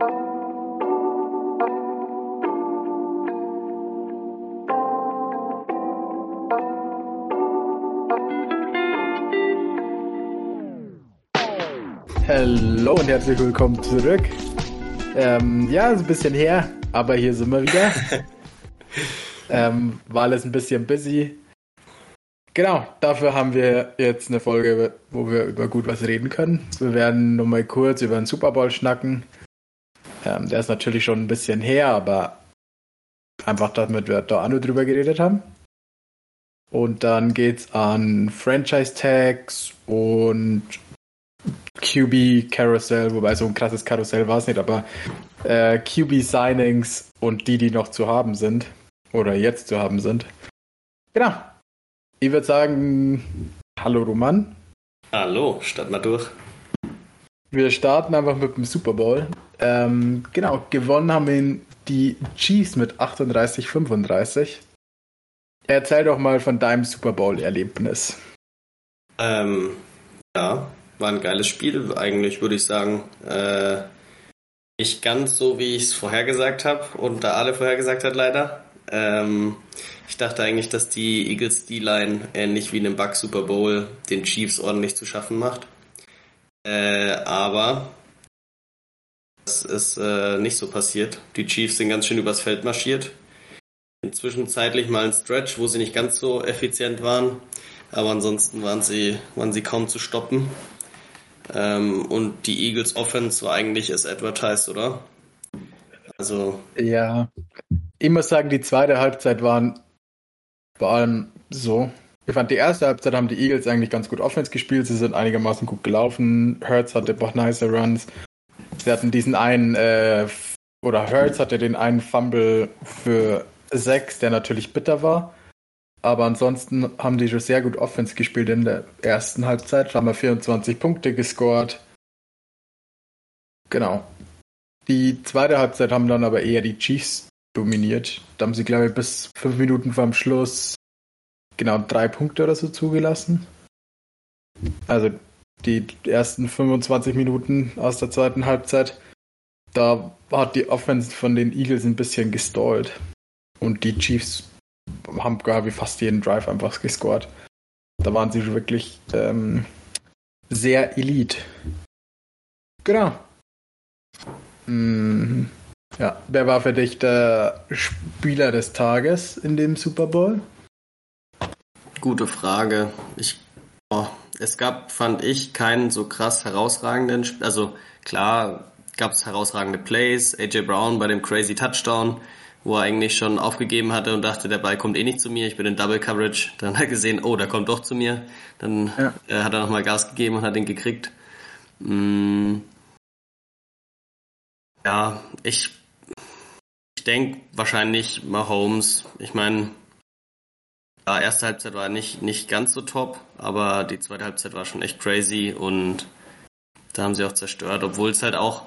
Hallo und herzlich willkommen zurück. Ähm, ja, ist ein bisschen her, aber hier sind wir wieder. ähm, war alles ein bisschen busy. Genau, dafür haben wir jetzt eine Folge, wo wir über gut was reden können. Wir werden nur mal kurz über den Super Bowl schnacken. Ähm, der ist natürlich schon ein bisschen her, aber einfach damit wir da auch nur drüber geredet haben. Und dann geht's an Franchise Tags und QB Carousel, wobei so ein krasses Karussell war es nicht, aber äh, QB Signings und die, die noch zu haben sind oder jetzt zu haben sind. Genau. Ich würde sagen, hallo Roman. Hallo, starten wir durch. Wir starten einfach mit dem Super Bowl. Ähm, genau, gewonnen haben ihn die Chiefs mit 38-35. Erzähl doch mal von deinem Super Bowl-Erlebnis. Ähm, ja, war ein geiles Spiel, eigentlich würde ich sagen. Äh, nicht ganz so, wie ich es vorhergesagt habe und da alle vorhergesagt hat, leider. Ähm, ich dachte eigentlich, dass die Eagles D-Line ähnlich wie in einem Bug Super Bowl den Chiefs ordentlich zu schaffen macht. Äh, aber das ist äh, nicht so passiert. Die Chiefs sind ganz schön übers Feld marschiert. Inzwischen zeitlich mal ein Stretch, wo sie nicht ganz so effizient waren. Aber ansonsten waren sie, waren sie kaum zu stoppen. Ähm, und die Eagles Offense war eigentlich as advertised, oder? Also. Ja. Ich muss sagen, die zweite Halbzeit waren vor allem so. Ich fand, die erste Halbzeit haben die Eagles eigentlich ganz gut Offense gespielt. Sie sind einigermaßen gut gelaufen. Hurts hatte ein paar nice Runs. Sie hatten diesen einen, äh, oder Hurts hatte den einen Fumble für sechs, der natürlich bitter war. Aber ansonsten haben die schon sehr gut Offense gespielt in der ersten Halbzeit. Haben wir 24 Punkte gescored. Genau. Die zweite Halbzeit haben dann aber eher die Chiefs dominiert. Da haben sie, glaube ich, bis fünf Minuten vor dem Schluss genau drei Punkte oder so zugelassen. Also die ersten 25 Minuten aus der zweiten Halbzeit. Da hat die Offense von den Eagles ein bisschen gestallt. Und die Chiefs haben, glaube ich, fast jeden Drive einfach gescored. Da waren sie wirklich ähm, sehr elite. Genau. Mhm. Ja, wer war für dich der Spieler des Tages in dem Super Bowl? Gute Frage. Ich, oh, es gab, fand ich, keinen so krass herausragenden, also klar gab es herausragende Plays, AJ Brown bei dem crazy Touchdown, wo er eigentlich schon aufgegeben hatte und dachte, der Ball kommt eh nicht zu mir, ich bin in Double Coverage. Dann hat er gesehen, oh, der kommt doch zu mir. Dann ja. äh, hat er nochmal Gas gegeben und hat ihn gekriegt. Mm. Ja, ich, ich denke wahrscheinlich Mahomes. Ich meine, ja, erste Halbzeit war nicht, nicht ganz so top, aber die zweite Halbzeit war schon echt crazy und da haben sie auch zerstört, obwohl es halt auch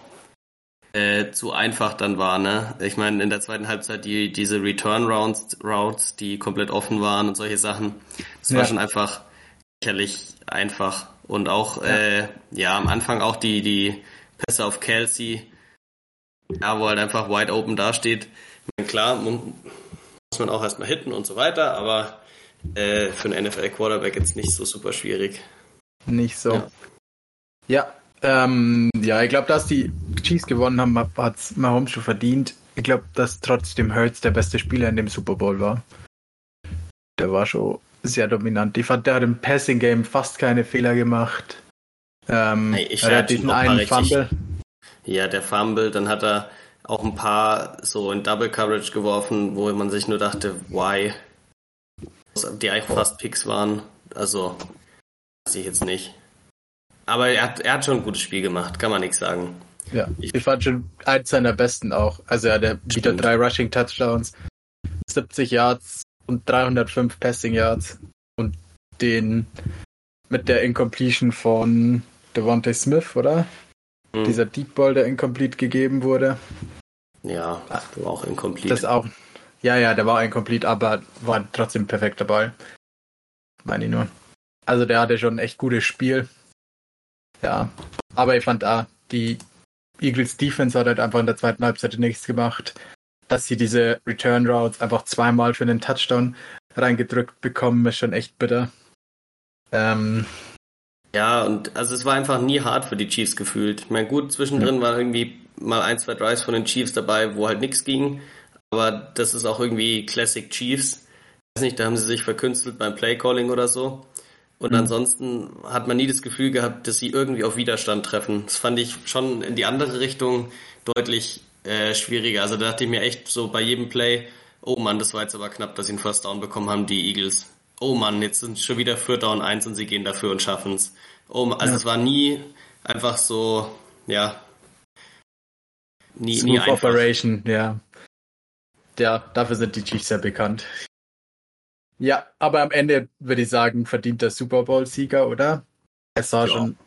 äh, zu einfach dann war, ne? Ich meine, in der zweiten Halbzeit die diese Return Rounds Routes, die komplett offen waren und solche Sachen, das ja. war schon einfach lächerlich einfach und auch ja. äh, ja am Anfang auch die die Pässe auf Kelsey, ja, wo halt einfach wide open dasteht. Ich meine, klar, muss man auch erstmal hitten und so weiter, aber äh, für einen NFL Quarterback jetzt nicht so super schwierig. Nicht so. Ja, ja ähm, ja, ich glaube, dass die Chiefs gewonnen haben, hat es Mahomes schon verdient. Ich glaube, dass trotzdem Hurts der beste Spieler in dem Super Bowl war. Der war schon sehr dominant. Ich fand, der hat im Passing Game fast keine Fehler gemacht. Ähm, hey, ich er hat diesen einen Fumble. Ja, der Fumble, dann hat er auch ein paar so in Double Coverage geworfen, wo man sich nur dachte, why? Die eigentlich fast Picks waren. Also, weiß ich jetzt nicht. Aber er hat, er hat schon ein gutes Spiel gemacht, kann man nichts sagen. Ja, ich, ich fand schon eins seiner besten auch. Also er hat wieder drei Rushing Touchdowns, 70 Yards und 305 Passing Yards. Und den mit der Incompletion von Devontae Smith, oder? Hm. Dieser Deep Ball, der incomplete gegeben wurde. Ja, das war auch incomplete. Das auch. Ja, ja, der war incomplete, aber war trotzdem ein perfekter Ball. Meine ich nur. Also der hatte schon ein echt gutes Spiel. Ja, aber ich fand da, die Eagles Defense hat halt einfach in der zweiten Halbzeit nichts gemacht. Dass sie diese Return Routes einfach zweimal für einen Touchdown reingedrückt bekommen, ist schon echt bitter. Ähm, ja, und also es war einfach nie hart für die Chiefs gefühlt. Ich meine, gut, zwischendrin ja. war irgendwie mal ein, zwei Drives von den Chiefs dabei, wo halt nichts ging. Aber das ist auch irgendwie Classic Chiefs. Ich weiß nicht, da haben sie sich verkünstelt beim Playcalling oder so. Und mhm. ansonsten hat man nie das Gefühl gehabt, dass sie irgendwie auf Widerstand treffen. Das fand ich schon in die andere Richtung deutlich äh, schwieriger. Also da dachte ich mir echt so bei jedem Play, oh Mann, das war jetzt aber knapp, dass sie einen First Down bekommen haben, die Eagles. Oh Mann, jetzt sind schon wieder Vierter und Eins und sie gehen dafür und schaffen es. Oh, also ja. es war nie einfach so, ja, nie, Smooth nie einfach. Operation, ja. Ja, dafür sind die Chiefs sehr bekannt. Ja, aber am Ende würde ich sagen, verdient der Super Bowl-Sieger, oder? Es sah ja. schon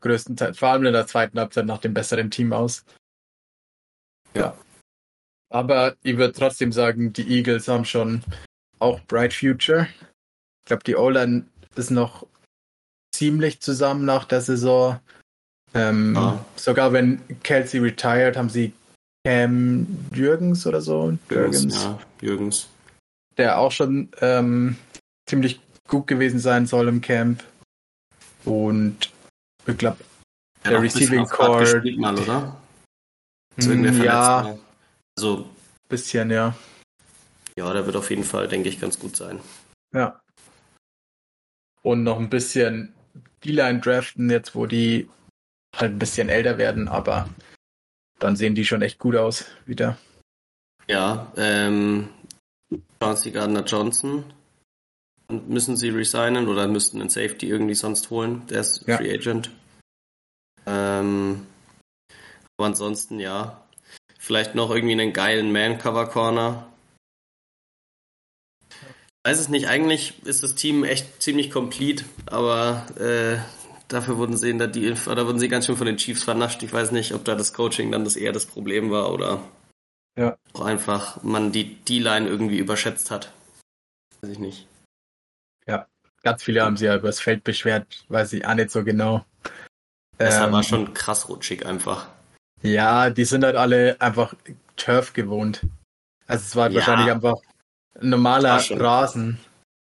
größtenteils, vor allem in der zweiten Halbzeit nach dem besseren Team aus. Ja. Aber ich würde trotzdem sagen, die Eagles haben schon auch Bright Future. Ich glaube, die O-Line ist noch ziemlich zusammen nach der Saison. Ähm, ja. Sogar wenn Kelsey retired, haben sie Cam Jürgens oder so. Jürgens, ja, Jürgens der auch schon ähm, ziemlich gut gewesen sein soll im Camp. Und ich glaube, der Receiving Core. mal, oder? Mm, ja. Also. Bisschen, ja. Ja, der wird auf jeden Fall, denke ich, ganz gut sein. Ja. Und noch ein bisschen D-Line draften, jetzt wo die halt ein bisschen älter werden, aber dann sehen die schon echt gut aus wieder. Ja, ähm, Chauncey Gardner Johnson. Und müssen sie resignen oder müssten einen Safety irgendwie sonst holen? Der ist ja. Free Agent. Ähm, aber ansonsten ja. Vielleicht noch irgendwie einen geilen Man-Cover-Corner. Weiß es nicht, eigentlich ist das Team echt ziemlich complete, aber äh, dafür wurden sie, da die, oder wurden sie ganz schön von den Chiefs vernascht. Ich weiß nicht, ob da das Coaching dann das eher das Problem war oder ja. Auch einfach man die D-Line irgendwie überschätzt hat. Weiß ich nicht. Ja, ganz viele haben sich ja übers Feld beschwert, weiß ich auch nicht so genau. Das ähm, war schon krass rutschig einfach. Ja, die sind halt alle einfach Turf gewohnt. Also es war ja. wahrscheinlich einfach ein normaler Rasen.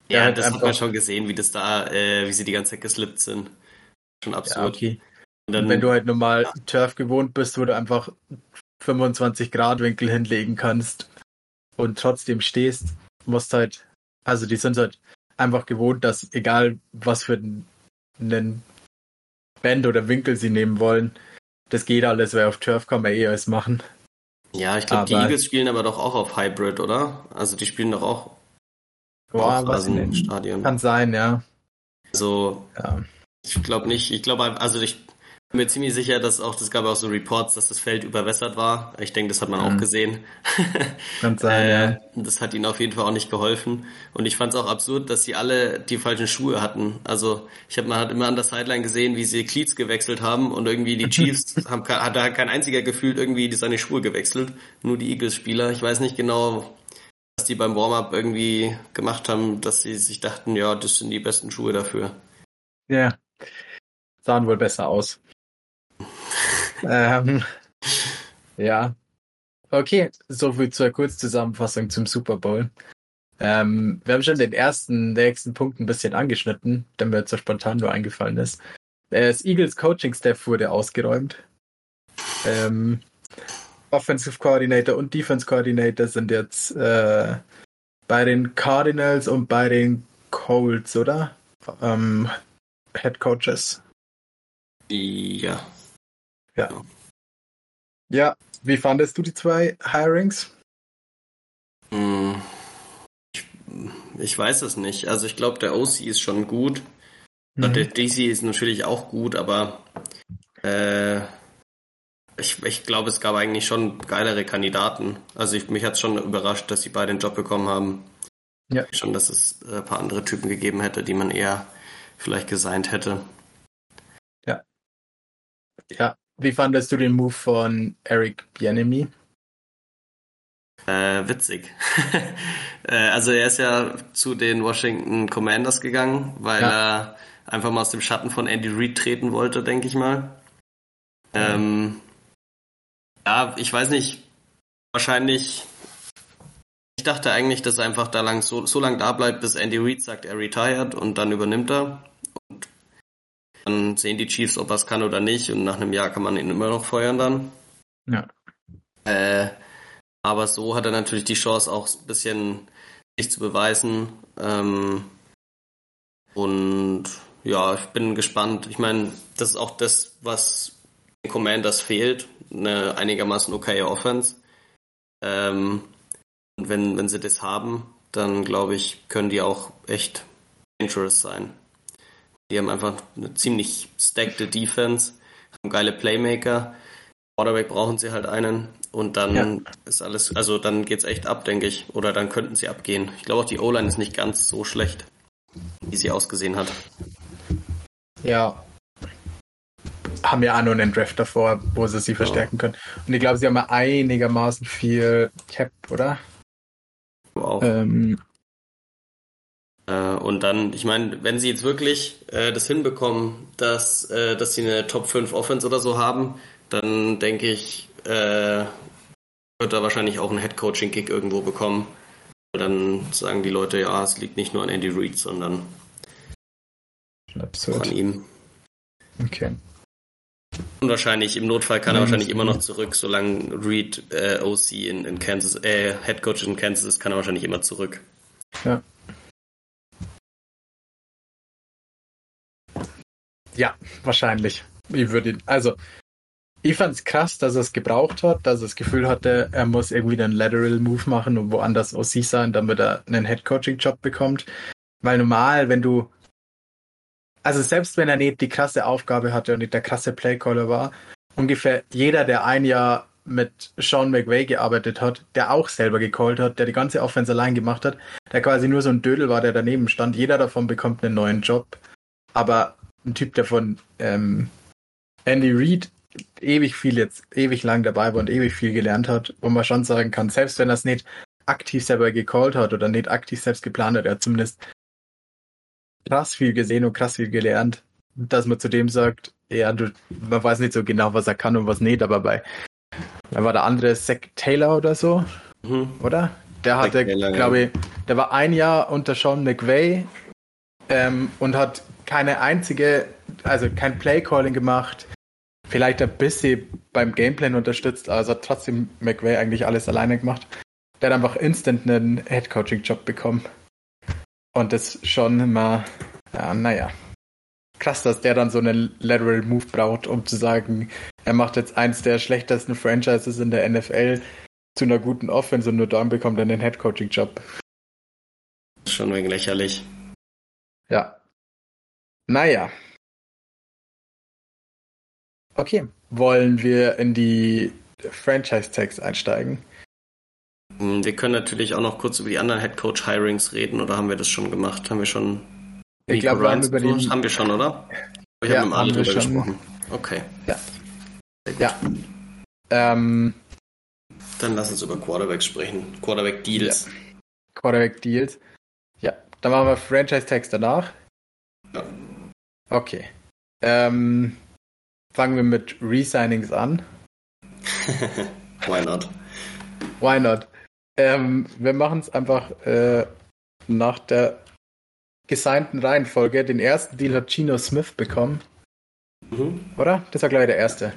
Ja, halt das hat man schon gesehen, wie das da, äh, wie sie die ganze Zeit geslippt sind. Schon absurd. Ja, okay. Und dann, wenn du halt normal. Turf gewohnt bist, wo du einfach 25 Grad Winkel hinlegen kannst und trotzdem stehst, musst halt, also die sind halt einfach gewohnt, dass egal was für einen Band oder Winkel sie nehmen wollen, das geht alles, weil auf Turf kann man eh alles machen. Ja, ich glaube, die Eagles spielen aber doch auch auf Hybrid, oder? Also die spielen doch auch Boah, auf Rasenstadion. Kann sein, ja. Also, ja. Ich glaube nicht, ich glaube, also ich bin mir ziemlich sicher, dass auch, das gab auch so Reports, dass das Feld überwässert war. Ich denke, das hat man mhm. auch gesehen. Kann sein, äh, ja. Das hat ihnen auf jeden Fall auch nicht geholfen. Und ich fand es auch absurd, dass sie alle die falschen Schuhe hatten. Also ich habe man hat immer an der Sideline gesehen, wie sie Cleats gewechselt haben und irgendwie die Chiefs haben hat da kein einziger gefühlt irgendwie seine Schuhe gewechselt. Nur die Eagles-Spieler. Ich weiß nicht genau, was die beim Warm-up irgendwie gemacht haben, dass sie sich dachten, ja, das sind die besten Schuhe dafür. Ja. Sahen wohl besser aus ähm, ja. Okay, soviel zur Kurzzusammenfassung zum Super Bowl. Ähm, wir haben schon den ersten, nächsten Punkt ein bisschen angeschnitten, der mir jetzt so spontan nur eingefallen ist. Das Eagles Coaching Staff wurde ausgeräumt. Ähm, Offensive Coordinator und Defense Coordinator sind jetzt äh, bei den Cardinals und bei den Colts, oder? Ähm, Head Coaches. Ja. Ja. Ja, wie fandest du die zwei Hirings? Hm. Ich, ich weiß es nicht. Also ich glaube, der OC ist schon gut. Mhm. Der DC ist natürlich auch gut, aber äh, ich, ich glaube, es gab eigentlich schon geilere Kandidaten. Also ich, mich hat es schon überrascht, dass sie beide den Job bekommen haben. Ja. Schon, dass es äh, ein paar andere Typen gegeben hätte, die man eher vielleicht gesigned hätte. Ja. Ja, wie fandest du den Move von Eric Bienemy? Äh, witzig. äh, also er ist ja zu den Washington Commanders gegangen, weil ja. er einfach mal aus dem Schatten von Andy Reid treten wollte, denke ich mal. Ähm, Ja, ich weiß nicht. Wahrscheinlich. Ich dachte eigentlich, dass er einfach da lang so, so lang da bleibt, bis Andy Reid sagt, er retired und dann übernimmt er. Dann sehen die Chiefs, ob er es kann oder nicht. Und nach einem Jahr kann man ihn immer noch feuern dann. Ja. Äh, aber so hat er natürlich die Chance, auch ein bisschen sich zu beweisen. Ähm, und ja, ich bin gespannt. Ich meine, das ist auch das, was den Commanders fehlt. Eine einigermaßen okaye Offense. Ähm, und wenn, wenn sie das haben, dann glaube ich, können die auch echt dangerous sein. Die haben einfach eine ziemlich stackte Defense, haben geile Playmaker. Quarterback brauchen sie halt einen und dann ja. ist alles, also dann geht's echt ab, denke ich. Oder dann könnten sie abgehen. Ich glaube auch die O-Line ist nicht ganz so schlecht, wie sie ausgesehen hat. Ja. Haben ja auch noch einen Draft davor, wo sie sie verstärken können. Und ich glaube, sie haben ja einigermaßen viel Cap, oder? Auch. Ähm, äh, und dann, ich meine, wenn sie jetzt wirklich äh, das hinbekommen, dass, äh, dass sie eine Top 5 Offense oder so haben, dann denke ich, äh, wird er wahrscheinlich auch einen Head-Coaching-Kick irgendwo bekommen. Dann sagen die Leute, ja, es liegt nicht nur an Andy Reid, sondern Absurd. an ihm. Okay. Und wahrscheinlich, im Notfall kann er wahrscheinlich immer noch zurück, solange Reed äh, OC in, in Kansas, äh, Head Coach in Kansas ist, kann er wahrscheinlich immer zurück. Ja. Ja, wahrscheinlich. Ich würde, also, ich fand es krass, dass er es gebraucht hat, dass er das Gefühl hatte, er muss irgendwie einen Lateral Move machen und woanders OC sein, damit er einen Head Coaching Job bekommt. Weil normal, wenn du, also selbst wenn er nicht die krasse Aufgabe hatte und nicht der krasse Playcaller war, ungefähr jeder, der ein Jahr mit Sean McVay gearbeitet hat, der auch selber gecallt hat, der die ganze Offense allein gemacht hat, der quasi nur so ein Dödel war, der daneben stand. Jeder davon bekommt einen neuen Job. Aber ein Typ, der von ähm, Andy Reid ewig viel jetzt, ewig lang dabei war und ewig viel gelernt hat, wo man schon sagen kann, selbst wenn er es nicht aktiv selber gecallt hat oder nicht aktiv selbst geplant hat, er hat zumindest krass viel gesehen und krass viel gelernt, dass man zu dem sagt, ja, du, man weiß nicht so genau, was er kann und was nicht, aber bei, da war der andere Zach Taylor oder so, mhm. oder? Der hatte, glaube ich, der war ein Jahr unter Sean McVay ähm, und hat keine einzige, also kein Playcalling gemacht, vielleicht ein bisschen beim Gameplan unterstützt, also hat trotzdem McVay eigentlich alles alleine gemacht. Der hat einfach instant einen Headcoaching-Job bekommen. Und das schon immer, ja, naja. Krass, dass der dann so einen Lateral Move braucht, um zu sagen, er macht jetzt eins der schlechtesten Franchises in der NFL zu einer guten Offense und nur dann bekommt er einen Headcoaching-Job. Schon wegen lächerlich. Ja. Naja, Okay, wollen wir in die Franchise-Tags einsteigen? Hm, wir können natürlich auch noch kurz über die anderen Headcoach-Hirings reden, oder haben wir das schon gemacht? Haben wir schon. Ich glaube, wir haben über die... Haben wir schon, oder? Wir ja, haben, haben wir schon. gesprochen. Okay. Ja. Ja. Ähm, Dann lass uns über Quarterback sprechen. Quarterback-Deals. Ja. Quarterback-Deals. Ja. Dann machen wir Franchise-Tags danach. Okay. Ähm, Fangen wir mit Resignings an. Why not? Why not? Ähm, wir machen es einfach äh, nach der gesignten Reihenfolge. Den ersten Deal hat Gino Smith bekommen. Mhm. Oder? Das war gleich der erste.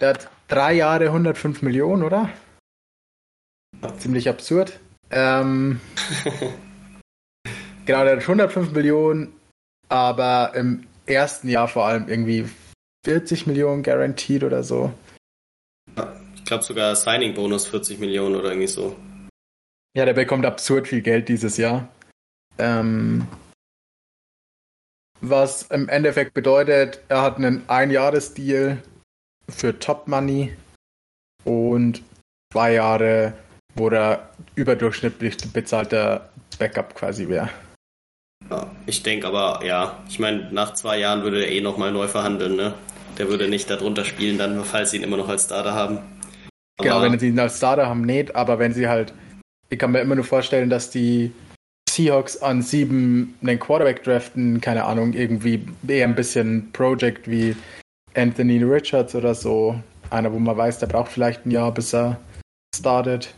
Der hat drei Jahre 105 Millionen, oder? Ziemlich absurd. Ähm, genau, der hat 105 Millionen, aber im ersten Jahr vor allem irgendwie 40 Millionen guaranteed oder so. Ich glaube sogar Signing-Bonus 40 Millionen oder irgendwie so. Ja, der bekommt absurd viel Geld dieses Jahr. Ähm, was im Endeffekt bedeutet, er hat einen Einjahresdeal für Top Money und zwei Jahre, wo er überdurchschnittlich bezahlter Backup quasi wäre. Ja, ich denke aber, ja, ich meine, nach zwei Jahren würde er eh nochmal neu verhandeln, ne? Der würde nicht darunter spielen, dann, falls sie ihn immer noch als Starter haben. Aber genau, wenn sie ihn als Starter haben, nicht, aber wenn sie halt, ich kann mir immer nur vorstellen, dass die Seahawks an sieben einen Quarterback draften, keine Ahnung, irgendwie eher ein bisschen Project wie Anthony Richards oder so. einer, wo man weiß, der braucht vielleicht ein Jahr, bis er startet.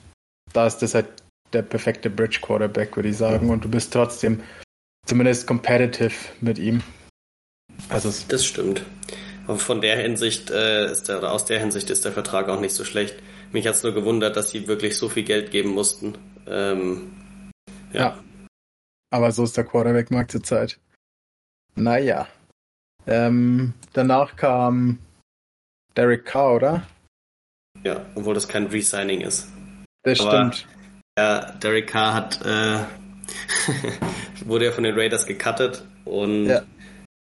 Da ist das halt der perfekte Bridge Quarterback, würde ich sagen. Und du bist trotzdem zumindest competitive mit ihm. Also das stimmt. Und von der Hinsicht äh, ist der, oder aus der Hinsicht ist der Vertrag auch nicht so schlecht. Mich hat es nur gewundert, dass sie wirklich so viel Geld geben mussten. Ähm, ja. ja. Aber so ist der Quarterback-Markt zurzeit. Naja. Ähm, danach kam Derek Carr, oder? Ja, obwohl das kein Resigning ist. Das Aber, stimmt. Ja, Derek Carr hat äh, wurde ja von den Raiders gecuttet und ja.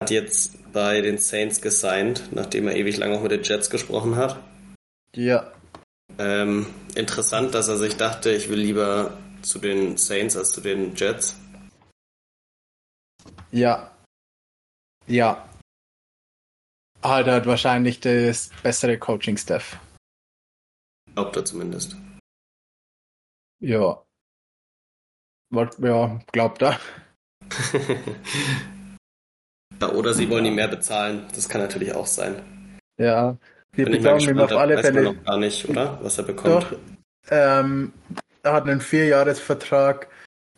hat jetzt bei den Saints gesigned, nachdem er ewig lang auch mit den Jets gesprochen hat. Ja. Ähm, interessant, dass er sich dachte, ich will lieber zu den Saints als zu den Jets. Ja. Ja. Halt hat wahrscheinlich das bessere Coaching-Staff. Glaubt er zumindest. Ja. Ja, glaubt er. ja, oder sie wollen ihm mehr bezahlen. Das kann natürlich auch sein. Ja, wir bekommen ihm auf alle Fälle. noch gar nicht, oder? Was er bekommt. Doch. Ähm, er hat einen Vierjahresvertrag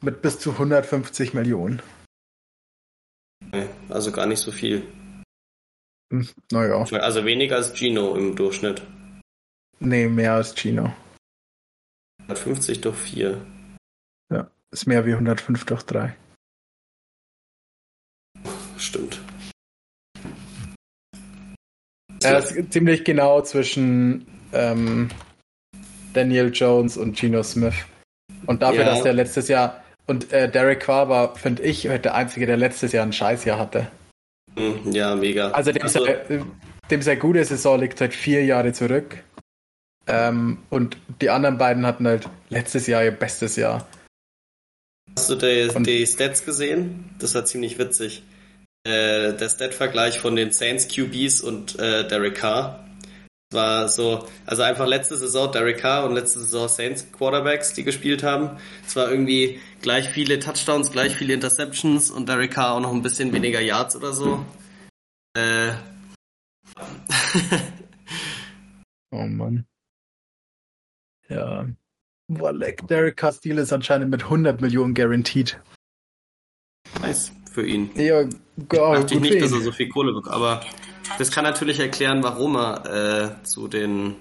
mit bis zu 150 Millionen. Also gar nicht so viel. Hm, naja. Also weniger als Gino im Durchschnitt. Nee, mehr als Gino. 150 durch 4. Ist mehr wie 105 durch 3. Stimmt. Er ist ziemlich genau zwischen ähm, Daniel Jones und Geno Smith. Und dafür, ja. dass der letztes Jahr und äh, Derek Carr war, finde ich, der Einzige, der letztes Jahr ein Scheißjahr hatte. Hm, ja, mega. Also dem, also, sei, dem sei gute Saison liegt seit vier Jahre zurück. Ähm, und die anderen beiden hatten halt letztes Jahr ihr bestes Jahr. Hast du die, die Stats gesehen? Das war ziemlich witzig. Äh, der Stat-Vergleich von den Saints QBs und äh, Derek Carr war so, also einfach letzte Saison Derek Carr und letzte Saison Saints Quarterbacks, die gespielt haben. Es war irgendwie gleich viele Touchdowns, gleich viele Interceptions und Derek Carr auch noch ein bisschen weniger Yards oder so. Äh. oh Mann. Ja. Walek, Derek Carr Stil ist anscheinend mit 100 Millionen guaranteed. Nice für ihn. Ja, gar Dachte ich nicht, dass er so viel Kohle bekommt, aber das kann natürlich erklären, warum er äh, zu den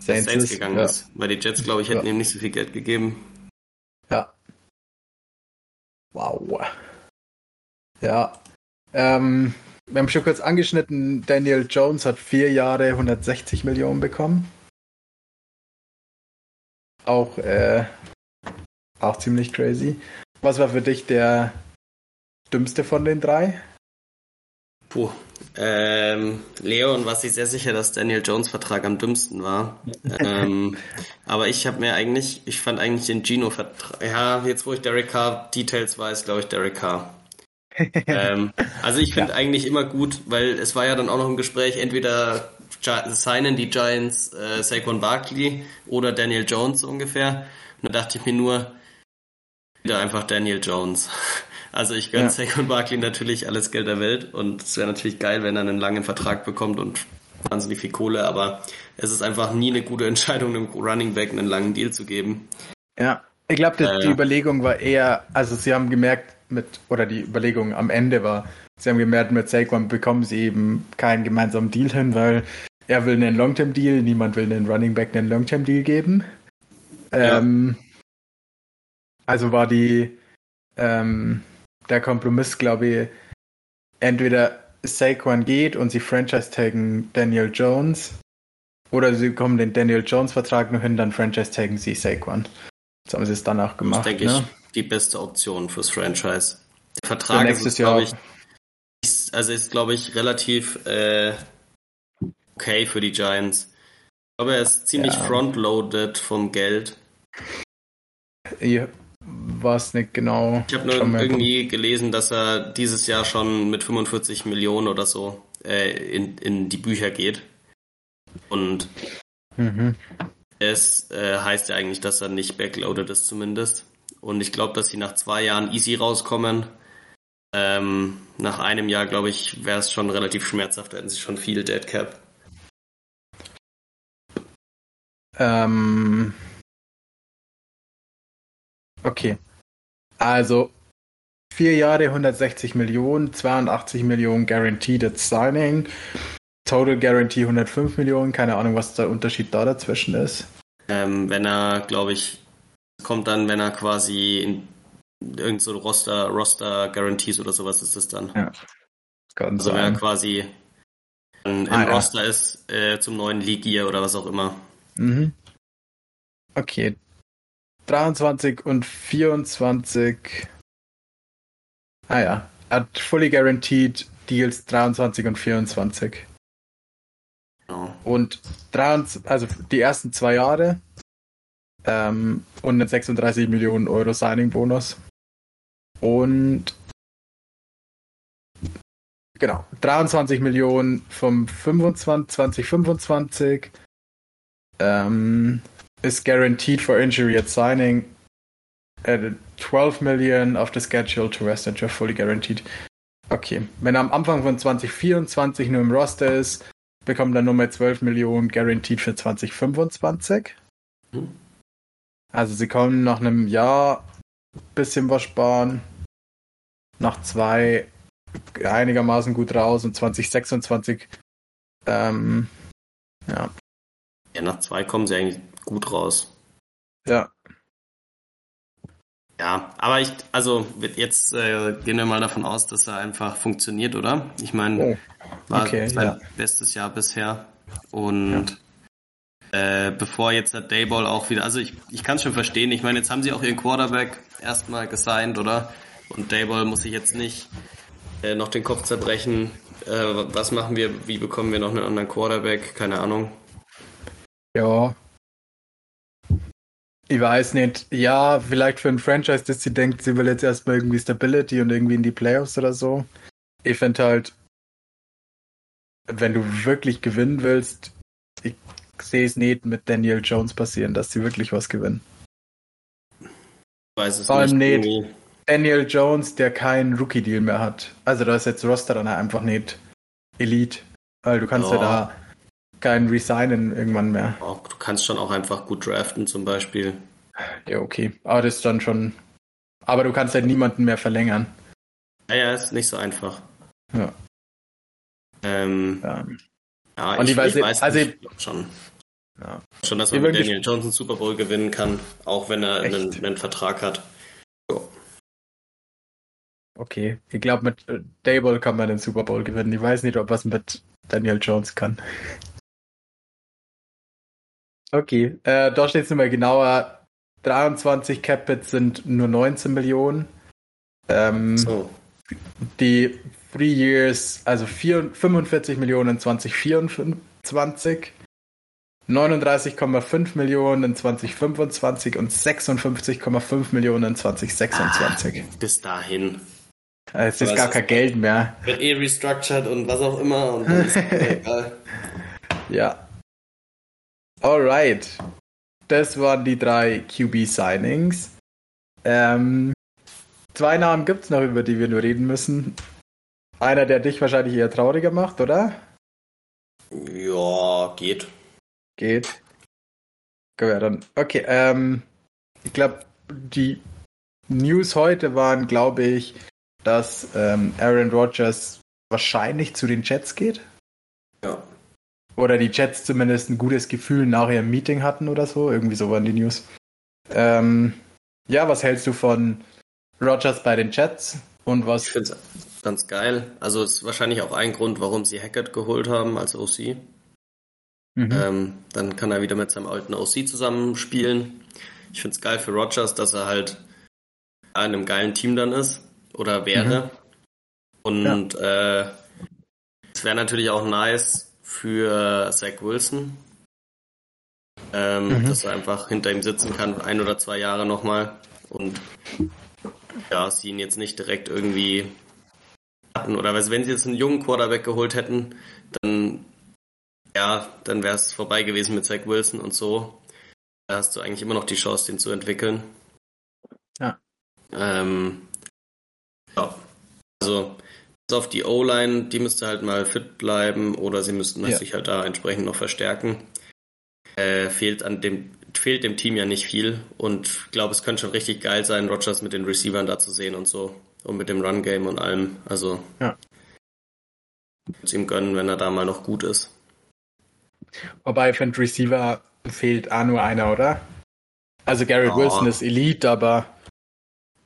Saints, Saints gegangen ja. ist. Weil die Jets, glaube ich, hätten ja. ihm nicht so viel Geld gegeben. Ja. Wow. Ja. Ähm, wir haben schon kurz angeschnitten, Daniel Jones hat vier Jahre 160 Millionen bekommen. Auch, äh, auch ziemlich crazy. Was war für dich der dümmste von den drei? Puh. Ähm, Leon war sich sehr sicher, dass Daniel Jones Vertrag am dümmsten war. ähm, aber ich habe mir eigentlich, ich fand eigentlich den Gino Vertrag, ja, jetzt wo ich Derek Carr Details weiß, glaube ich Derek Carr. ähm, also ich finde ja. eigentlich immer gut, weil es war ja dann auch noch ein Gespräch, entweder signen die Giants äh, Saquon Barkley oder Daniel Jones ungefähr. Und da dachte ich mir nur, wieder einfach Daniel Jones. Also ich gönne ja. Saquon Barkley natürlich alles Geld der Welt und es wäre natürlich geil, wenn er einen langen Vertrag bekommt und wahnsinnig viel Kohle, aber es ist einfach nie eine gute Entscheidung, einem Running Back einen langen Deal zu geben. Ja, ich glaube, äh, die Überlegung war eher, also sie haben gemerkt mit, oder die Überlegung am Ende war, sie haben gemerkt, mit Saquon bekommen sie eben keinen gemeinsamen Deal hin, weil er will einen Long-Term-Deal, niemand will einen Running Back einen Long-Term-Deal geben. Ja. Ähm, also war die, ähm, der Kompromiss, glaube ich, entweder Saquon geht und sie franchise-taggen Daniel Jones oder sie kommen den Daniel Jones-Vertrag noch hin, dann franchise-taggen sie Saquon. So haben sie es dann auch gemacht. Das ist, denke ne? ich, die beste Option fürs Franchise. Der Vertrag ist, glaube ich, also ist, glaube ich, relativ äh, okay für die Giants. Ich glaube, er ist ziemlich ja. frontloaded vom Geld. Ja, weiß nicht genau. Ich habe nur irgendwie gelesen, dass er dieses Jahr schon mit 45 Millionen oder so äh, in, in die Bücher geht. Und mhm. es äh, heißt ja eigentlich, dass er nicht backloaded ist zumindest. Und ich glaube, dass sie nach zwei Jahren easy rauskommen. Ähm, nach einem Jahr, glaube ich, wäre es schon relativ schmerzhaft, hätten sie schon viel Dead Cap. Ähm, okay. Also vier Jahre 160 Millionen, 82 Millionen Guaranteed Signing, Total Guarantee 105 Millionen, keine Ahnung, was der Unterschied da dazwischen ist. Ähm, wenn er, glaube ich, kommt dann, wenn er quasi in irgend so Roster, Roster Guarantees oder sowas ist das dann. Ja. Kann also sein. wenn er quasi im ah, Roster ja. ist äh, zum neuen League Year oder was auch immer. Mhm. Okay. 23 und 24. Ah ja. Hat fully guaranteed Deals 23 und 24. Genau. Und 23, also die ersten zwei Jahre ähm, und einen 36 Millionen Euro Signing-Bonus. Und genau, 23 Millionen vom 25, 2025 ähm, ist guaranteed for injury at signing. Uh, 12 Million auf the schedule to rest and fully guaranteed. Okay, wenn er am Anfang von 2024 nur im Roster ist, bekommt er Nummer 12 Millionen guaranteed für 2025. Mhm. Also sie kommen nach einem Jahr ein bisschen was sparen. Nach zwei einigermaßen gut raus und 2026 ähm, ja. Ja, nach zwei kommen sie eigentlich gut raus. Ja. Ja, aber ich, also jetzt äh, gehen wir mal davon aus, dass er einfach funktioniert, oder? Ich meine, oh. war okay, sein ja. bestes Jahr bisher. Und ja. äh, bevor jetzt der Dayball auch wieder, also ich, ich kann es schon verstehen, ich meine, jetzt haben sie auch ihren Quarterback erstmal gesigned, oder? Und Dayball muss sich jetzt nicht äh, noch den Kopf zerbrechen. Äh, was machen wir, wie bekommen wir noch einen anderen Quarterback? Keine Ahnung. Ja, ich weiß nicht. Ja, vielleicht für ein Franchise, dass sie denkt, sie will jetzt erstmal irgendwie Stability und irgendwie in die Playoffs oder so. Ich fände halt, wenn du wirklich gewinnen willst, ich sehe es nicht mit Daniel Jones passieren, dass sie wirklich was gewinnen. Weiß es Vor allem nicht. nicht Daniel Jones, der keinen Rookie-Deal mehr hat. Also da ist jetzt Roster dann einfach nicht Elite. Weil du kannst ja, ja da kein Resignen irgendwann mehr. Oh, du kannst schon auch einfach gut draften zum Beispiel. Ja, okay. Aber das ist dann schon. Aber du kannst halt niemanden mehr verlängern. Ja, ja, ist nicht so einfach. Ja. Ähm, ja. ja Und ich, ich weiß, ich weiß also nicht, schon. Ja. Schon, dass man mit Daniel Johnson Super Bowl gewinnen kann, auch wenn er einen, einen, Vertrag hat. So. Okay, ich glaube, mit Dable kann man den Super Bowl gewinnen. Ich weiß nicht, ob was mit Daniel Jones kann. Okay, äh, da steht es nochmal genauer. 23 Capits sind nur 19 Millionen. Ähm, so. Die Three Years, also 4, 45 Millionen 2024, 39,5 Millionen 2025 und 56,5 Millionen 2026. Ah, bis dahin. Es ist gar kein Geld mehr. Wird eh restructured und was auch immer und dann ist egal. Ja. Alright. Das waren die drei QB-Signings. Ähm, zwei Namen gibt es noch, über die wir nur reden müssen. Einer, der dich wahrscheinlich eher trauriger macht, oder? Ja, geht. Geht. Ja, dann. Okay, ähm, ich glaube, die News heute waren, glaube ich, dass ähm, Aaron Rodgers wahrscheinlich zu den Jets geht. Ja oder die Jets zumindest ein gutes Gefühl nach ihrem Meeting hatten oder so. Irgendwie so waren die News. Ähm, ja, was hältst du von Rogers bei den Jets? Und was? Ich finde es ganz geil. Also ist wahrscheinlich auch ein Grund, warum sie Hackett geholt haben als OC. Mhm. Ähm, dann kann er wieder mit seinem alten OC zusammenspielen. Ich finde es geil für Rogers, dass er halt in einem geilen Team dann ist oder wäre. Mhm. Und ja. äh, es wäre natürlich auch nice, für Zach Wilson. Ähm, mhm. Dass er einfach hinter ihm sitzen kann, ein oder zwei Jahre nochmal. Und ja, sie ihn jetzt nicht direkt irgendwie hatten. Oder wenn sie jetzt einen jungen Quarterback geholt hätten, dann ja, dann wäre es vorbei gewesen mit Zach Wilson und so. Da hast du eigentlich immer noch die Chance, den zu entwickeln. Ja. Ähm, ja. Also auf die O-Line, die müsste halt mal fit bleiben oder sie müssten ja. sich halt da entsprechend noch verstärken. äh, fehlt an dem fehlt dem Team ja nicht viel und ich glaube, es könnte schon richtig geil sein, Rogers mit den Receivern da zu sehen und so und mit dem Run Game und allem. Also ja. es ihm gönnen, wenn er da mal noch gut ist. Wobei für den Receiver fehlt auch nur einer, oder? Also Garrett oh. Wilson ist Elite, aber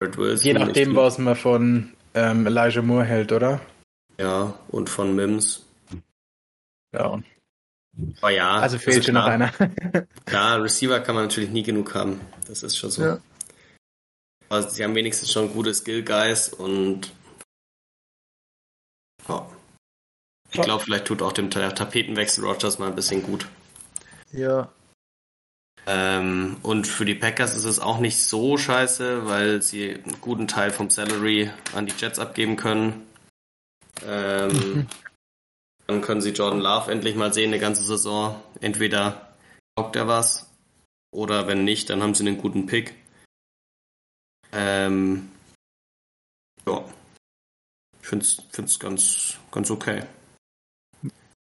Wilson, je nachdem, was man von ähm, Elijah Moore hält, oder? Ja, und von Mims. Ja. Oh ja. Also fehlt schon noch einer. klar, Receiver kann man natürlich nie genug haben. Das ist schon so. Ja. Aber sie haben wenigstens schon gute Skill Guys und oh. ich ja. glaube, vielleicht tut auch dem Tapetenwechsel Rogers mal ein bisschen gut. Ja. Ähm, und für die Packers ist es auch nicht so scheiße, weil sie einen guten Teil vom Salary an die Jets abgeben können. Ähm. Dann können sie Jordan Love endlich mal sehen, eine ganze Saison. Entweder taugt er was oder wenn nicht, dann haben sie einen guten Pick. Ähm, ja. Ich finde es ganz, ganz okay.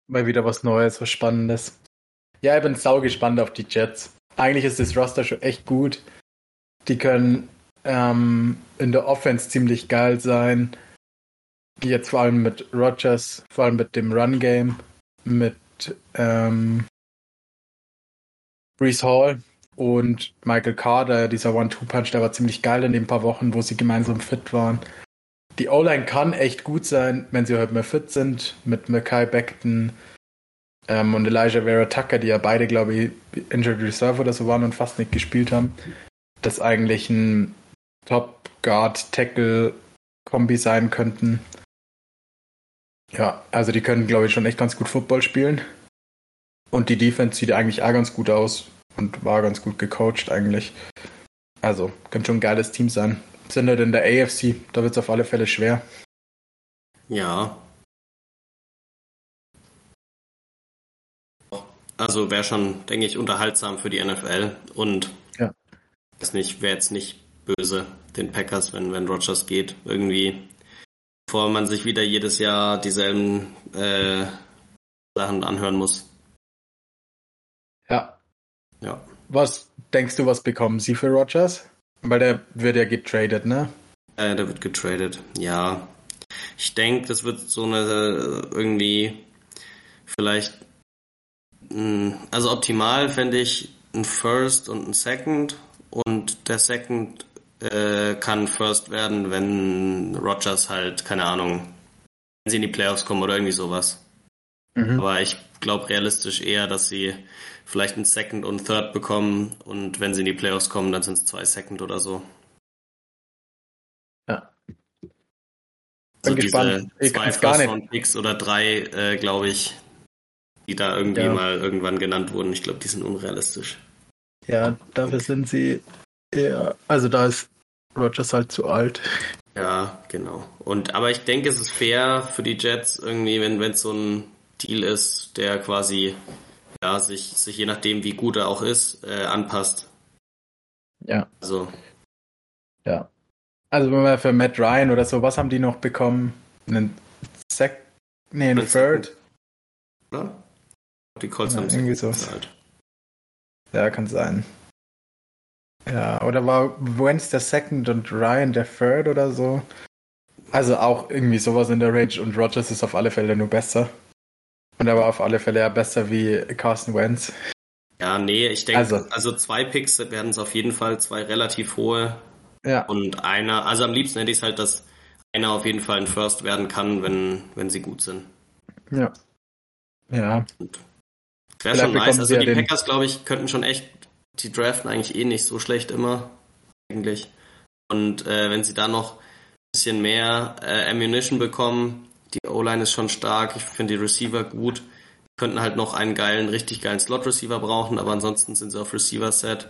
Mal wieder was Neues, was Spannendes. Ja, ich bin sau gespannt auf die Jets. Eigentlich ist das Roster schon echt gut. Die können ähm, in der Offense ziemlich geil sein. Jetzt vor allem mit Rogers, vor allem mit dem Run-Game, mit ähm, Brees Hall und Michael Carter, dieser One-Two-Punch, der war ziemlich geil in den paar Wochen, wo sie gemeinsam fit waren. Die O-Line kann echt gut sein, wenn sie heute mal fit sind, mit Mackay Beckton ähm, und Elijah Vera Tucker, die ja beide, glaube ich, Injured Reserve oder so waren und fast nicht gespielt haben. Das eigentlich ein Top-Guard-Tackle-Kombi sein könnten. Ja, also die können, glaube ich, schon echt ganz gut Football spielen. Und die Defense sieht eigentlich auch ganz gut aus und war ganz gut gecoacht eigentlich. Also, könnte schon ein geiles Team sein. Sind halt in der AFC, da wird es auf alle Fälle schwer. Ja. Also wäre schon, denke ich, unterhaltsam für die NFL und ja. ist nicht, wäre jetzt nicht böse den Packers, wenn, wenn Rogers geht. Irgendwie bevor man sich wieder jedes Jahr dieselben äh, Sachen anhören muss. Ja. Ja. Was denkst du, was bekommen sie für Rogers? Weil der wird ja getradet, ne? Äh, der wird getradet, ja. Ich denke, das wird so eine irgendwie vielleicht also optimal fände ich ein First und ein Second und der Second äh, kann First werden, wenn Rogers halt, keine Ahnung, wenn sie in die Playoffs kommen oder irgendwie sowas. Mhm. Aber ich glaube realistisch eher, dass sie vielleicht ein Second und Third bekommen und wenn sie in die Playoffs kommen, dann sind es zwei Second oder so. Ja. Bin so gespannt. diese zwei First-Round-Picks oder drei, äh, glaube ich, die da irgendwie ja. mal irgendwann genannt wurden, ich glaube, die sind unrealistisch. Ja, dafür sind sie eher, also da ist Rogers halt zu alt. Ja, genau. Und aber ich denke, es ist fair für die Jets irgendwie, wenn wenn es so ein Deal ist, der quasi ja sich sich je nachdem wie gut er auch ist äh, anpasst. Ja. Also. Ja. Also wenn wir für Matt Ryan oder so, was haben die noch bekommen? Einen Sec, nee, einen Third. Ja. Die Colts ja, haben irgendwie so. Ja, kann sein. Ja, oder war Wentz der Second und Ryan der Third oder so? Also auch irgendwie sowas in der Range und Rogers ist auf alle Fälle nur besser. Und er war auf alle Fälle ja besser wie Carson Wentz. Ja, nee, ich denke, also, also zwei Picks werden es auf jeden Fall, zwei relativ hohe. Ja. Und einer, also am liebsten hätte ich es halt, dass einer auf jeden Fall ein First werden kann, wenn, wenn sie gut sind. Ja. Ja. Wäre schon nice. Also die Packers, glaube ich, könnten schon echt die draften eigentlich eh nicht so schlecht immer, eigentlich. Und äh, wenn sie da noch ein bisschen mehr äh, Ammunition bekommen, die O-Line ist schon stark, ich finde die Receiver gut, könnten halt noch einen geilen, richtig geilen Slot-Receiver brauchen, aber ansonsten sind sie auf Receiver-Set.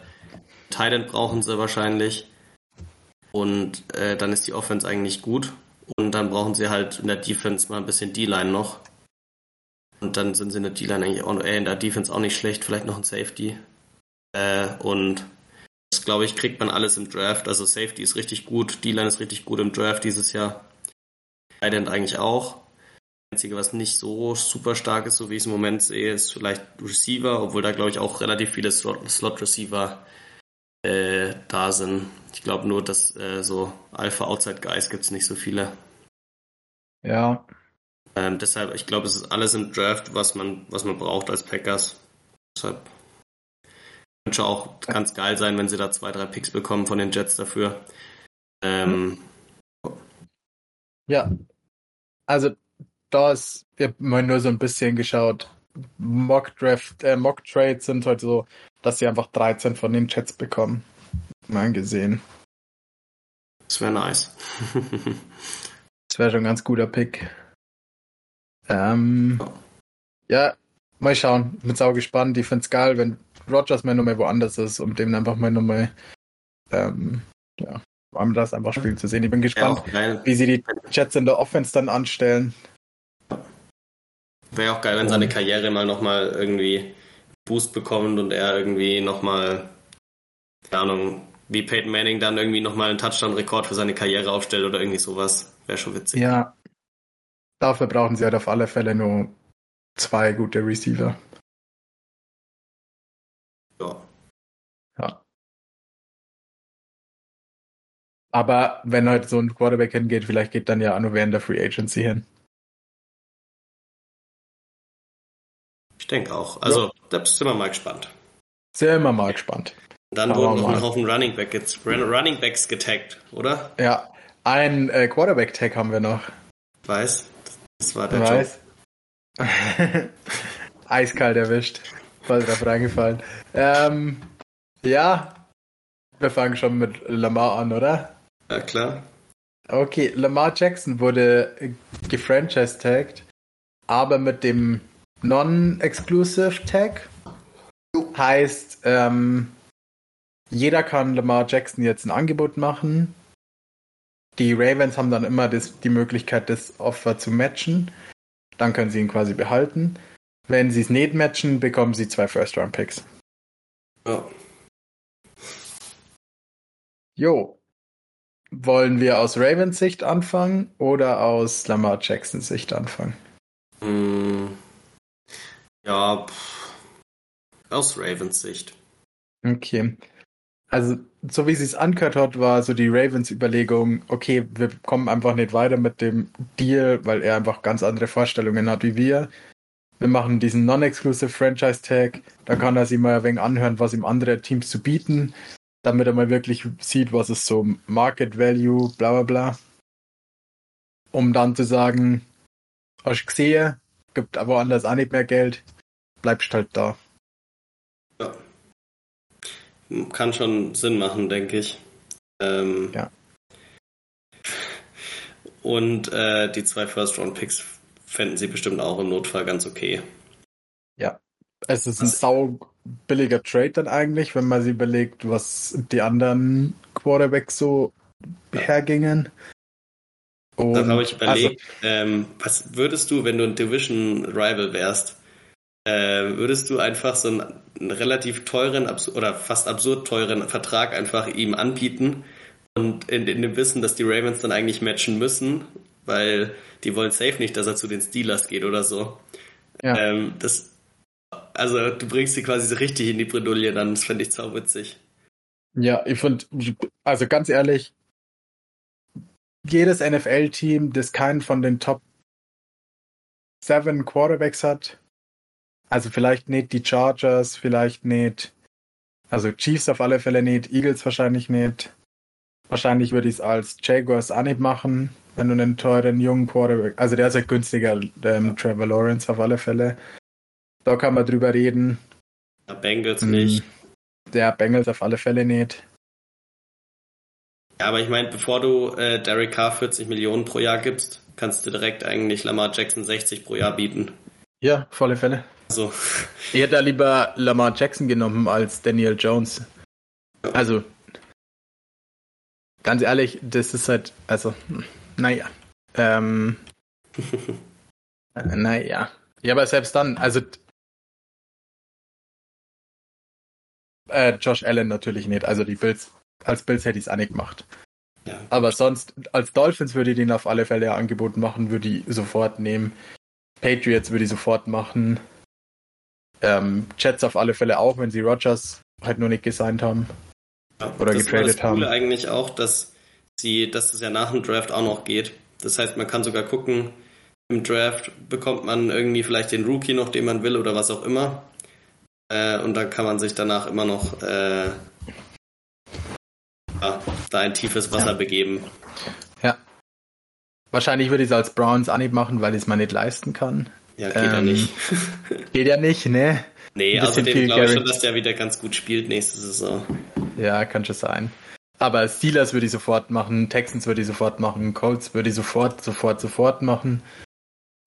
Titan brauchen sie wahrscheinlich. Und äh, dann ist die Offense eigentlich gut. Und dann brauchen sie halt in der Defense mal ein bisschen D-Line noch. Und dann sind sie in der D-Line eigentlich auch, äh, in der Defense auch nicht schlecht, vielleicht noch ein Safety. Äh, und das, glaube ich, kriegt man alles im Draft. Also Safety ist richtig gut, D-Line ist richtig gut im Draft dieses Jahr. Tight eigentlich auch. Einzige, was nicht so super stark ist, so wie ich es im Moment sehe, ist vielleicht Receiver, obwohl da glaube ich auch relativ viele Slot-Receiver äh, da sind. Ich glaube nur, dass äh, so Alpha-Outside-Guys gibt es nicht so viele. Ja. Ähm, deshalb, ich glaube, es ist alles im Draft, was man, was man braucht als Packers. Deshalb könnte auch ganz geil sein, wenn sie da zwei, drei Picks bekommen von den Jets dafür. Ähm, ja. Also da ist, ich habe mal nur so ein bisschen geschaut. Mock Draft, äh, Mock Trades sind halt so, dass sie einfach 13 von den Jets bekommen. Mal gesehen. Das wäre nice. das wäre schon ein ganz guter Pick. Ähm, ja, mal schauen. Bin sau gespannt. Ich finde es geil, wenn Rogers mal nochmal woanders ist, um dem einfach mal nochmal ähm, ja, das einfach spielen zu sehen. Ich bin gespannt, ja, wie sie die Jets in der Offense dann anstellen. Wäre auch geil, wenn seine Karriere mal nochmal irgendwie Boost bekommt und er irgendwie nochmal, keine Ahnung, wie Peyton Manning dann irgendwie nochmal einen Touchdown-Rekord für seine Karriere aufstellt oder irgendwie sowas. Wäre schon witzig. Ja. Dafür brauchen sie halt auf alle Fälle nur zwei gute Receiver. Ja. Ja. Aber wenn halt so ein Quarterback hingeht, vielleicht geht dann ja nur während der Free Agency hin. Ich denke auch. Also, ja. da sind wir mal gespannt. Sind wir mal gespannt. Dann Aber wurden noch ein Haufen Running, Back Running Backs getaggt, oder? Ja, ein äh, Quarterback-Tag haben wir noch. Weiß. Das war der Weiß. Job. Eiskalt erwischt. Voll drauf reingefallen. Ähm, ja, wir fangen schon mit Lamar an, oder? Ja, klar. Okay, Lamar Jackson wurde gefranchise-tagged, aber mit dem Non-Exclusive Tag. Heißt, ähm, jeder kann Lamar Jackson jetzt ein Angebot machen. Die Ravens haben dann immer das, die Möglichkeit, das Offer zu matchen. Dann können sie ihn quasi behalten. Wenn sie es nicht matchen, bekommen sie zwei First-Round-Picks. Ja. Jo. Wollen wir aus Ravens Sicht anfangen oder aus Lamar Jacksons Sicht anfangen? Mm. Ja, pff. aus Ravens Sicht. Okay. Also, so wie sie es angehört hat, war so die Ravens Überlegung, okay, wir kommen einfach nicht weiter mit dem Deal, weil er einfach ganz andere Vorstellungen hat wie wir. Wir machen diesen Non-Exclusive Franchise Tag, da kann er sich mal ein wenig anhören, was ihm andere Teams zu bieten, damit er mal wirklich sieht, was ist so Market Value, bla bla bla. Um dann zu sagen, hast gesehen, gibt aber anders auch nicht mehr Geld, bleibst halt da. Kann schon Sinn machen, denke ich. Ähm, ja. Und äh, die zwei First-Round-Picks fänden sie bestimmt auch im Notfall ganz okay. Ja. Es ist ein sau billiger Trade dann eigentlich, wenn man sich überlegt, was die anderen Quarterbacks so ja. hergingen. Und Dann habe ich überlegt, also, ähm, was würdest du, wenn du ein Division Rival wärst, äh, würdest du einfach so einen, einen relativ teuren oder fast absurd teuren Vertrag einfach ihm anbieten und in, in, dem Wissen, dass die Ravens dann eigentlich matchen müssen, weil die wollen safe nicht, dass er zu den Steelers geht oder so. Ja. Ähm, das, also du bringst sie quasi so richtig in die Bredouille dann, das fände ich witzig. Ja, ich finde, also ganz ehrlich, jedes NFL-Team, das keinen von den Top 7 Quarterbacks hat, also vielleicht nicht die Chargers, vielleicht nicht. Also Chiefs auf alle Fälle nicht, Eagles wahrscheinlich nicht. Wahrscheinlich würde ich es als Jaguars auch nicht machen, wenn du einen teuren jungen Quarterback. Also der ist ja günstiger, ähm, Trevor Lawrence auf alle Fälle. Da kann man drüber reden. Der Bengals hm, nicht. Der Bengals auf alle Fälle nicht. Ja, aber ich meine, bevor du äh, Derek Carr 40 Millionen pro Jahr gibst, kannst du direkt eigentlich Lamar Jackson 60 pro Jahr bieten. Ja, auf alle Fälle. So. Ich hätte lieber Lamar Jackson genommen als Daniel Jones. Also, ganz ehrlich, das ist halt, also, naja. Ähm, naja. Ja, aber selbst dann, also, äh, Josh Allen natürlich nicht. Also, die Bills, als Bills hätte ich es auch nicht gemacht. Ja. Aber sonst, als Dolphins würde ich den auf alle Fälle angeboten machen, würde ich sofort nehmen. Patriots würde ich sofort machen. Ähm, Jets auf alle Fälle auch, wenn sie Rogers halt nur nicht gesigned haben. Ja, oder das getradet das haben. eigentlich auch, dass sie, dass es ja nach dem Draft auch noch geht. Das heißt, man kann sogar gucken, im Draft bekommt man irgendwie vielleicht den Rookie noch, den man will oder was auch immer. Äh, und dann kann man sich danach immer noch äh, ja, da in tiefes Wasser ja. begeben. Ja. Wahrscheinlich würde ich es als Browns Anhieb machen, weil ich es mal nicht leisten kann. Ja, geht ähm, ja nicht. geht ja nicht, ne? Nee, außerdem glaube ich schon, dass der wieder ganz gut spielt nächste Saison. Ja, kann schon sein. Aber Steelers würde ich sofort machen, Texans würde ich sofort machen, Colts würde ich sofort, sofort, sofort machen.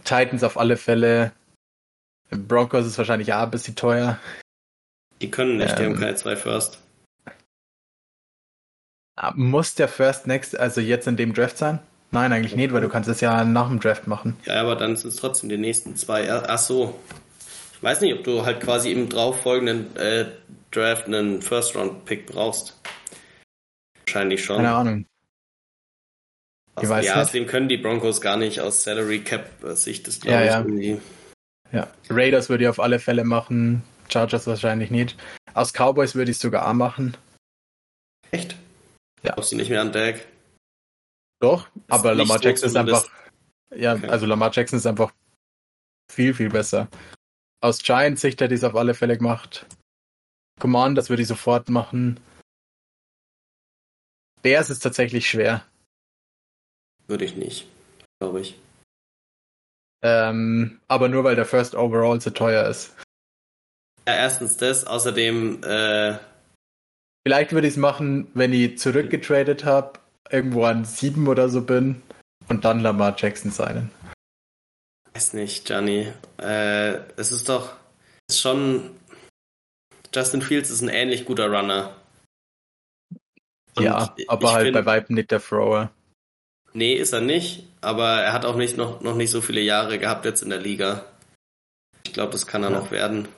Titans auf alle Fälle. Broncos ist wahrscheinlich auch ein bisschen teuer. Die können nicht, ähm, die haben ähm, keine zwei First. Ah, muss der First Next, also jetzt in dem Draft sein? Nein, eigentlich nicht, weil du kannst es ja nach dem Draft machen. Ja, aber dann sind es trotzdem die nächsten zwei. Ach so. Ich weiß nicht, ob du halt quasi im darauffolgenden äh, Draft einen First-Round-Pick brauchst. Wahrscheinlich schon. Keine Ahnung. Ich weiß ja, außerdem können die Broncos gar nicht aus Salary Cap Sicht des glaube ja, ich ja. irgendwie. Ja, Raiders würde ich auf alle Fälle machen, Chargers wahrscheinlich nicht. Aus Cowboys würde ich sogar auch machen. Echt? Ja. Brauchst du nicht mehr an Deck? Doch, ist aber Lamar Jackson ist einfach. Ja, okay. also Lamar Jackson ist einfach viel, viel besser. Aus Giants Sicht hätte ich es auf alle Fälle gemacht. Command, das würde ich sofort machen. Bears ist tatsächlich schwer. Würde ich nicht, glaube ich. Ähm, aber nur weil der First Overall so teuer ist. Ja, erstens das, außerdem. Äh... Vielleicht würde ich es machen, wenn ich zurückgetradet habe, irgendwo an sieben oder so bin und dann Lamar Jackson seinen. Weiß nicht, Johnny. Äh, es ist doch ist schon. Justin Fields ist ein ähnlich guter Runner. Und ja, aber halt find, bei Weitem nicht der Thrower. Nee, ist er nicht, aber er hat auch nicht noch, noch nicht so viele Jahre gehabt jetzt in der Liga. Ich glaube, das kann er ja. noch werden.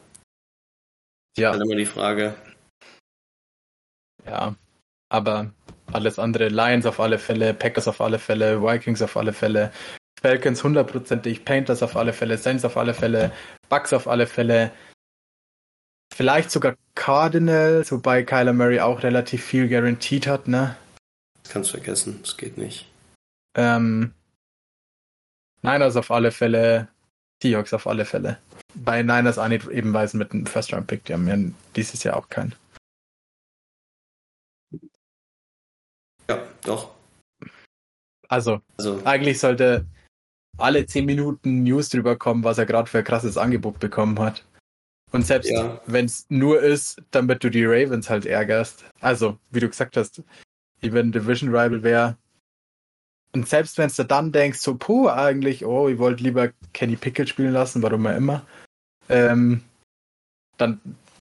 Ja. Dann immer die Frage. Ja, aber alles andere, Lions auf alle Fälle, Packers auf alle Fälle, Vikings auf alle Fälle, Falcons hundertprozentig, Painters auf alle Fälle, Saints auf alle Fälle, Bucks auf alle Fälle, vielleicht sogar Cardinals, wobei Kyler Murray auch relativ viel guaranteed hat, ne? Kannst vergessen, das geht nicht. Ähm, Niners auf alle Fälle, Seahawks auf alle Fälle. Bei Niners auch nicht eben weisen mit einem First-Round-Pick, die haben ja dieses Jahr auch keinen. Ja, doch. Also, also, eigentlich sollte alle 10 Minuten News drüber kommen, was er gerade für ein krasses Angebot bekommen hat. Und selbst ja. wenn es nur ist, damit du die Ravens halt ärgerst. Also, wie du gesagt hast, wenn Division Rival wäre, und selbst wenn du dann denkst, so, puh, eigentlich, oh, ich wollte lieber Kenny Pickett spielen lassen, warum auch immer, ähm, dann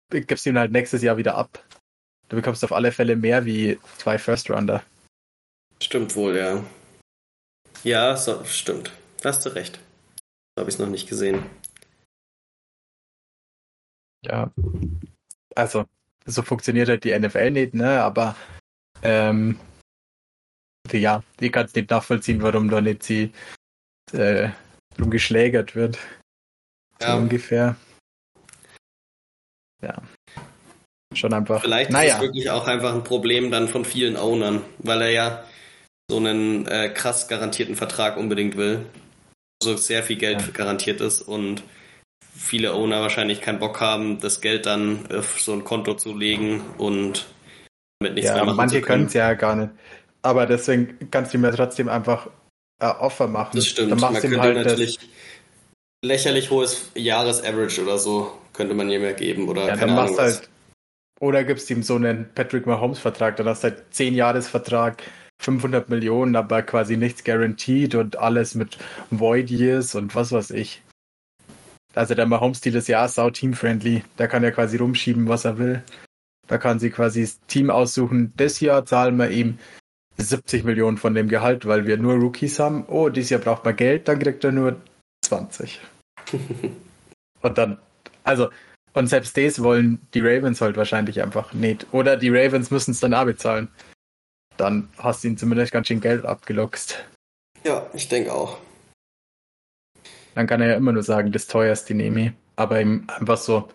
gibst du ihn halt nächstes Jahr wieder ab. Du bekommst auf alle Fälle mehr wie zwei First-Rounder. Stimmt wohl, ja. Ja, so, stimmt. Da hast du recht. So habe ich es noch nicht gesehen. Ja. Also, so funktioniert halt die NFL nicht, ne? Aber ähm, ja, ich kann es nicht nachvollziehen, warum da nicht sie äh, drum geschlägert wird. Ja. So ungefähr. Ja. Schon einfach. Vielleicht naja. ist es wirklich auch einfach ein Problem dann von vielen Ownern, weil er ja so einen äh, krass garantierten Vertrag unbedingt will. So sehr viel Geld ja. garantiert ist und viele Owner wahrscheinlich keinen Bock haben, das Geld dann auf so ein Konto zu legen und mit nichts ja, mehr machen manche können es ja gar nicht. Aber deswegen kannst du mir trotzdem einfach äh, Offer machen. Das stimmt. Dann machst man könnte halt natürlich lächerlich hohes Jahresaverage oder so könnte man ihm ja geben oder ja, keine dann Ahnung. Machst halt, oder gibst ihm so einen Patrick Mahomes Vertrag, dann hast du halt 10 Jahresvertrag, 500 Millionen, aber quasi nichts guaranteed und alles mit Void Years und was weiß ich. Also der Mahomes-Stil ist ja sau team-friendly. Der kann ja quasi rumschieben, was er will. Da kann sie quasi das Team aussuchen. Das Jahr zahlen wir ihm 70 Millionen von dem Gehalt, weil wir nur Rookies haben. Oh, dieses Jahr braucht man Geld, dann kriegt er nur 20. und dann, also, und selbst das wollen die Ravens halt wahrscheinlich einfach nicht. Oder die Ravens müssen es dann auch bezahlen. Dann hast du ihn zumindest ganz schön Geld abgeluchst. Ja, ich denke auch. Dann kann er ja immer nur sagen, das teuerste nehme ich. Aber ihm einfach so,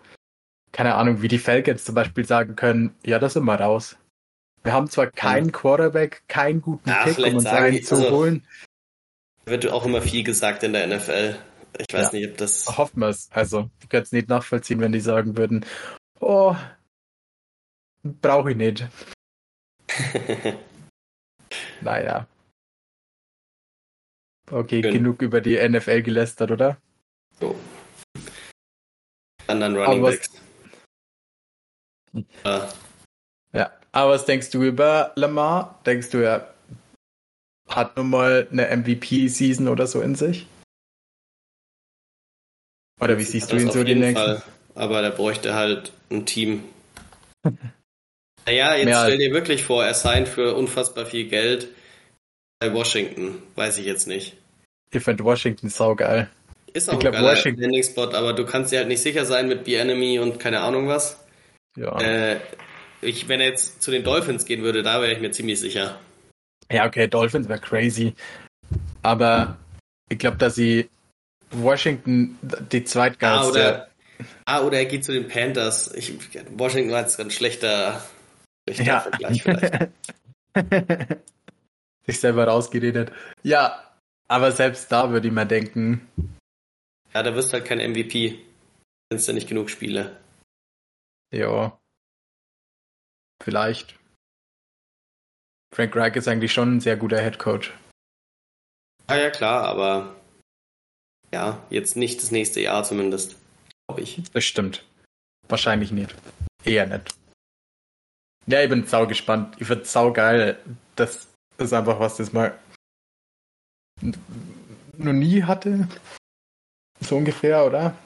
keine Ahnung, wie die Falcons zum Beispiel sagen können, ja, das sind wir raus. Wir haben zwar keinen Quarterback, keinen guten Ja, Pick, um uns einen zu also- holen. Wird auch immer viel gesagt in der NFL. Ich weiß Ja. nicht, ob das. Hoffen wir es. Also, ich könnte es nicht nachvollziehen, wenn die sagen würden, oh, brauche ich nicht. Naja. Okay, Schön. genug über die NFL gelästert, oder? so. Anderen Running Aber Backs. Ja. Ja. Aber was denkst du über Lamar? Denkst du, er hat nun mal eine MVP-Season oder so in sich? Oder wie siehst du ihn so jeden nächsten? Fall. Aber der bräuchte halt ein Team. Naja, jetzt Mehr stell dir wirklich vor, er signed für unfassbar viel Geld bei Washington. Weiß ich jetzt nicht. Ich finde Washington saugeil. Ist auch Ich glaub, ein geiler Washington- Landing-Spot, aber du kannst dir halt nicht sicher sein mit B-Enemy und keine Ahnung was. Ja. Äh, ich, wenn er jetzt zu den Dolphins gehen würde, da wäre ich mir ziemlich sicher. Ja, okay, Dolphins wäre crazy. Aber ich glaube, dass sie Washington die Ah, zweitgeilste. oder, ah, oder er geht zu den Panthers. Ich, Washington war jetzt ein schlechter, schlechter Ja. Vergleich vielleicht. Sich selber rausgeredet. Ja, aber selbst da würde ich mir denken, Ja, da wirst du halt kein MVP. Kennst ja nicht genug Spiele. ja, vielleicht. Frank Reich ist eigentlich schon ein sehr guter Head Coach. Ah ja, klar, aber ja, jetzt nicht das nächste Jahr zumindest, glaube ich. Das stimmt. Wahrscheinlich nicht. Eher nicht. Ja, ich bin sau gespannt. Ich finde sau geil. Das ist einfach was, das mal noch nie hatte. So ungefähr, oder?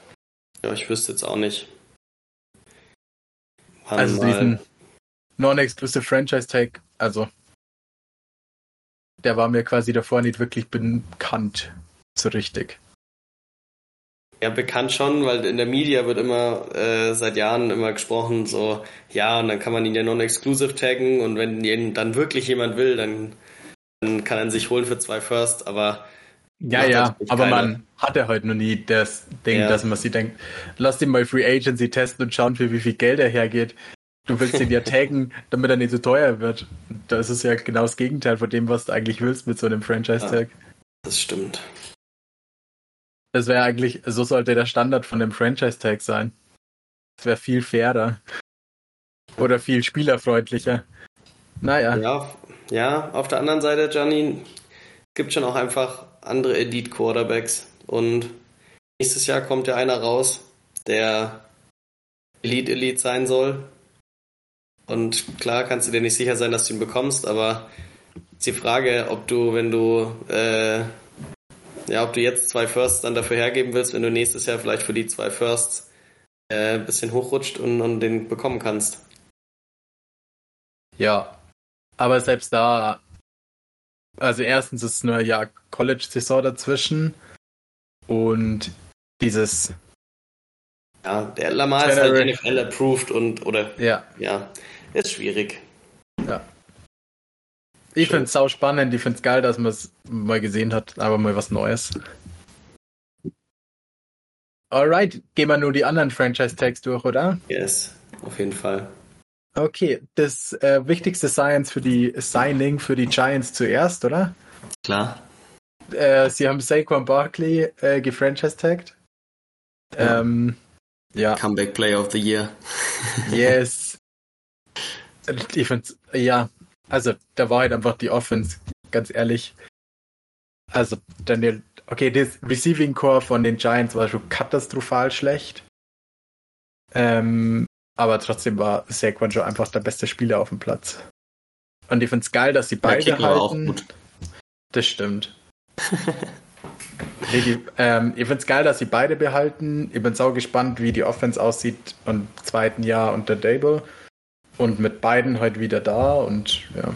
Ja, ich wüsste jetzt auch nicht. Wann Also diesen Non-Exclusive Franchise Tag, also der war mir quasi davor nicht wirklich bekannt. So richtig. Ja, bekannt schon, weil in der Media wird immer äh, seit Jahren immer gesprochen, so, ja, und dann kann man ihn ja non-exclusive taggen und wenn ihn dann wirklich jemand will, dann, dann kann er ihn sich holen für zwei First, aber Ja, ja, natürlich aber keiner. man hatte halt noch nie das Ding, Ja. dass man sich denkt, lass den mal Free Agency testen und schauen, für wie viel Geld er hergeht. Du willst ihn ja taggen, damit er nicht so teuer wird. Das ist ja genau das Gegenteil von dem, was du eigentlich willst mit so einem Franchise-Tag. das stimmt. Das wäre eigentlich, so sollte der Standard von dem Franchise-Tag sein. Das wäre viel fairer. Oder viel spielerfreundlicher. Naja, Ja, ja, auf der anderen Seite, Gianni, gibt schon auch einfach andere Elite Quarterbacks und nächstes Jahr kommt ja einer raus, der Elite Elite sein soll. Und klar kannst du dir nicht sicher sein, dass du ihn bekommst, aber ist die Frage, ob du, wenn du äh, ja, ob du jetzt zwei Firsts dann dafür hergeben willst, wenn du nächstes Jahr vielleicht für die zwei Firsts äh, ein bisschen hochrutscht und, und den bekommen kannst. ja. Aber selbst da, also erstens ist nur Jahr College-Saison dazwischen und dieses, Ja, der Lamar ist halt General- NFL approved und oder ja, ja, ist schwierig. Ich finde es sau spannend, ich finde es geil, dass man es mal gesehen hat, aber mal was Neues. Alright, gehen wir nur die anderen Franchise-Tags durch, oder? Yes, auf jeden Fall. Okay, das äh, wichtigste Science für die Signing für die Giants zuerst, oder? Klar. Äh, sie haben Saquon Barkley äh, gefranchise-tagged. Ja. Ähm, ja, Comeback Player of the Year. yes. Ich find's, ja, also da war halt einfach die Offense, ganz ehrlich. Also Daniel, okay, das Receiving Core von den Giants war schon katastrophal schlecht. Ähm, aber trotzdem war Saquon schon einfach der beste Spieler auf dem Platz. Und ich find's geil, dass sie beide Kicker war auch halten. gut. Das stimmt. nee, die, ähm, ich find's geil, dass sie beide behalten. Ich bin sau gespannt, wie die Offense aussieht im zweiten Jahr unter Dable. Und mit beiden heute wieder da und ja.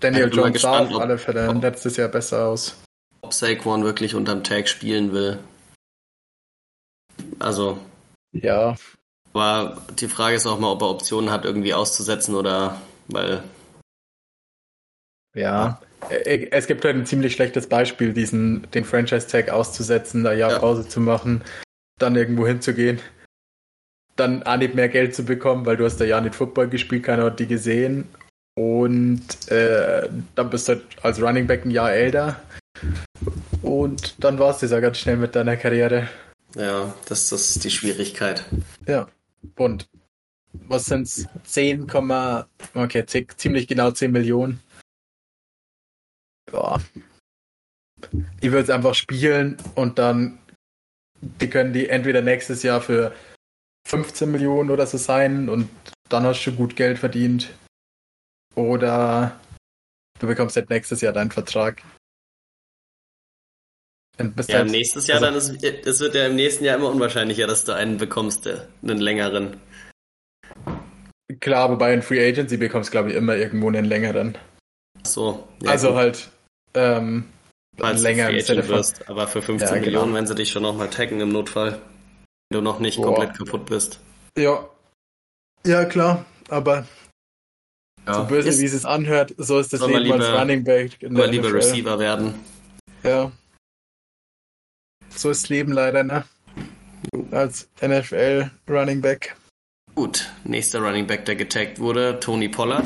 Daniel Jones sah auf alle Fälle ob- letztes Jahr besser aus. Ob Saquon wirklich unterm Tag spielen will. Also, Ja, aber die Frage ist auch mal, ob er Optionen hat, irgendwie auszusetzen oder weil ja. äh, es gibt halt ein ziemlich schlechtes Beispiel, diesen, den Franchise-Tag auszusetzen, da ja, ja Pause zu machen, dann irgendwo hinzugehen, dann auch nicht mehr Geld zu bekommen, weil du hast da ja nicht Football gespielt, keiner hat die gesehen. Und äh, dann bist du halt als Running Back ein Jahr älter. Und dann war es das ja ganz schnell mit deiner Karriere. Ja, das, das ist die Schwierigkeit. Ja. Und was sind es? 10, okay, ziemlich genau 10 Millionen. Ja. Ich würde es einfach spielen und dann die können die entweder nächstes Jahr für 15 Millionen oder so sein und dann hast du gut Geld verdient. Oder du bekommst halt nächstes Jahr deinen Vertrag. ja, halt, nächstes Jahr also, dann ist es wird ja im nächsten Jahr immer unwahrscheinlicher, dass du einen bekommst, einen längeren. Klar, aber bei einem Free Agency bekommst du, glaube ich, immer irgendwo einen längeren. Ach so. Ja, also gut. halt ähm, Falls länger du Free Agent wirst, aber für 15 ja, genau. Millionen werden sie dich schon nochmal taggen im Notfall, du noch nicht Boah. komplett kaputt bist. Ja. Ja, klar, aber ja. so böse, ist, wie es es anhört, so ist das Leben lieber, als Running Back. In der lieber NFL. Receiver werden. Ja. So ist das Leben leider, ne? Als NFL Running Back. Gut, nächster Running Back, der getaggt wurde, Tony Pollard.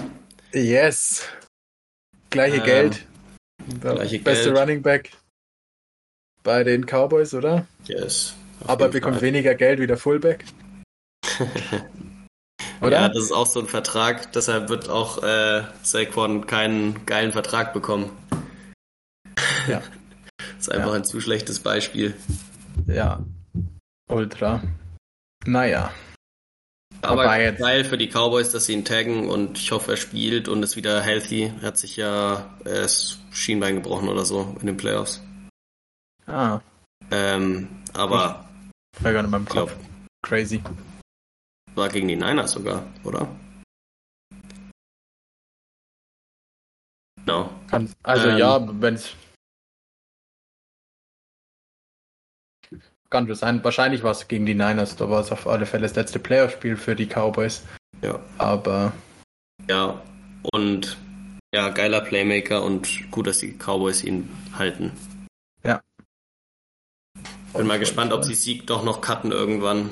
Yes. Gleiche äh, Geld. Gleiche Beste Geld. Running Back bei den Cowboys, oder? Yes. Aber bekommt Fall. weniger Geld wie der Fullback. oder? Ja, das ist auch so ein Vertrag, deshalb wird auch äh, Saquon keinen geilen Vertrag bekommen. Ja. das ist einfach ja. ein zu schlechtes Beispiel. Ja. Ultra. Naja. Aber geil für die Cowboys, dass sie ihn taggen und ich hoffe, er spielt und ist wieder healthy. Er hat sich ja das Schienbein gebrochen oder so in den Playoffs. Ah. Ähm, aber. Ich war gerade in meinem Kopf. Glaub, Crazy. War gegen die Niners sogar, oder? No. Also ähm, ja, wenn es Kann sein. Wahrscheinlich war es gegen die Niners. Da war es auf alle Fälle das letzte Playoff-Spiel für die Cowboys. Ja. Aber. Ja, und ja, geiler Playmaker und gut, dass die Cowboys ihn halten. Bin mal gespannt, ob sie Sieg doch noch cutten irgendwann.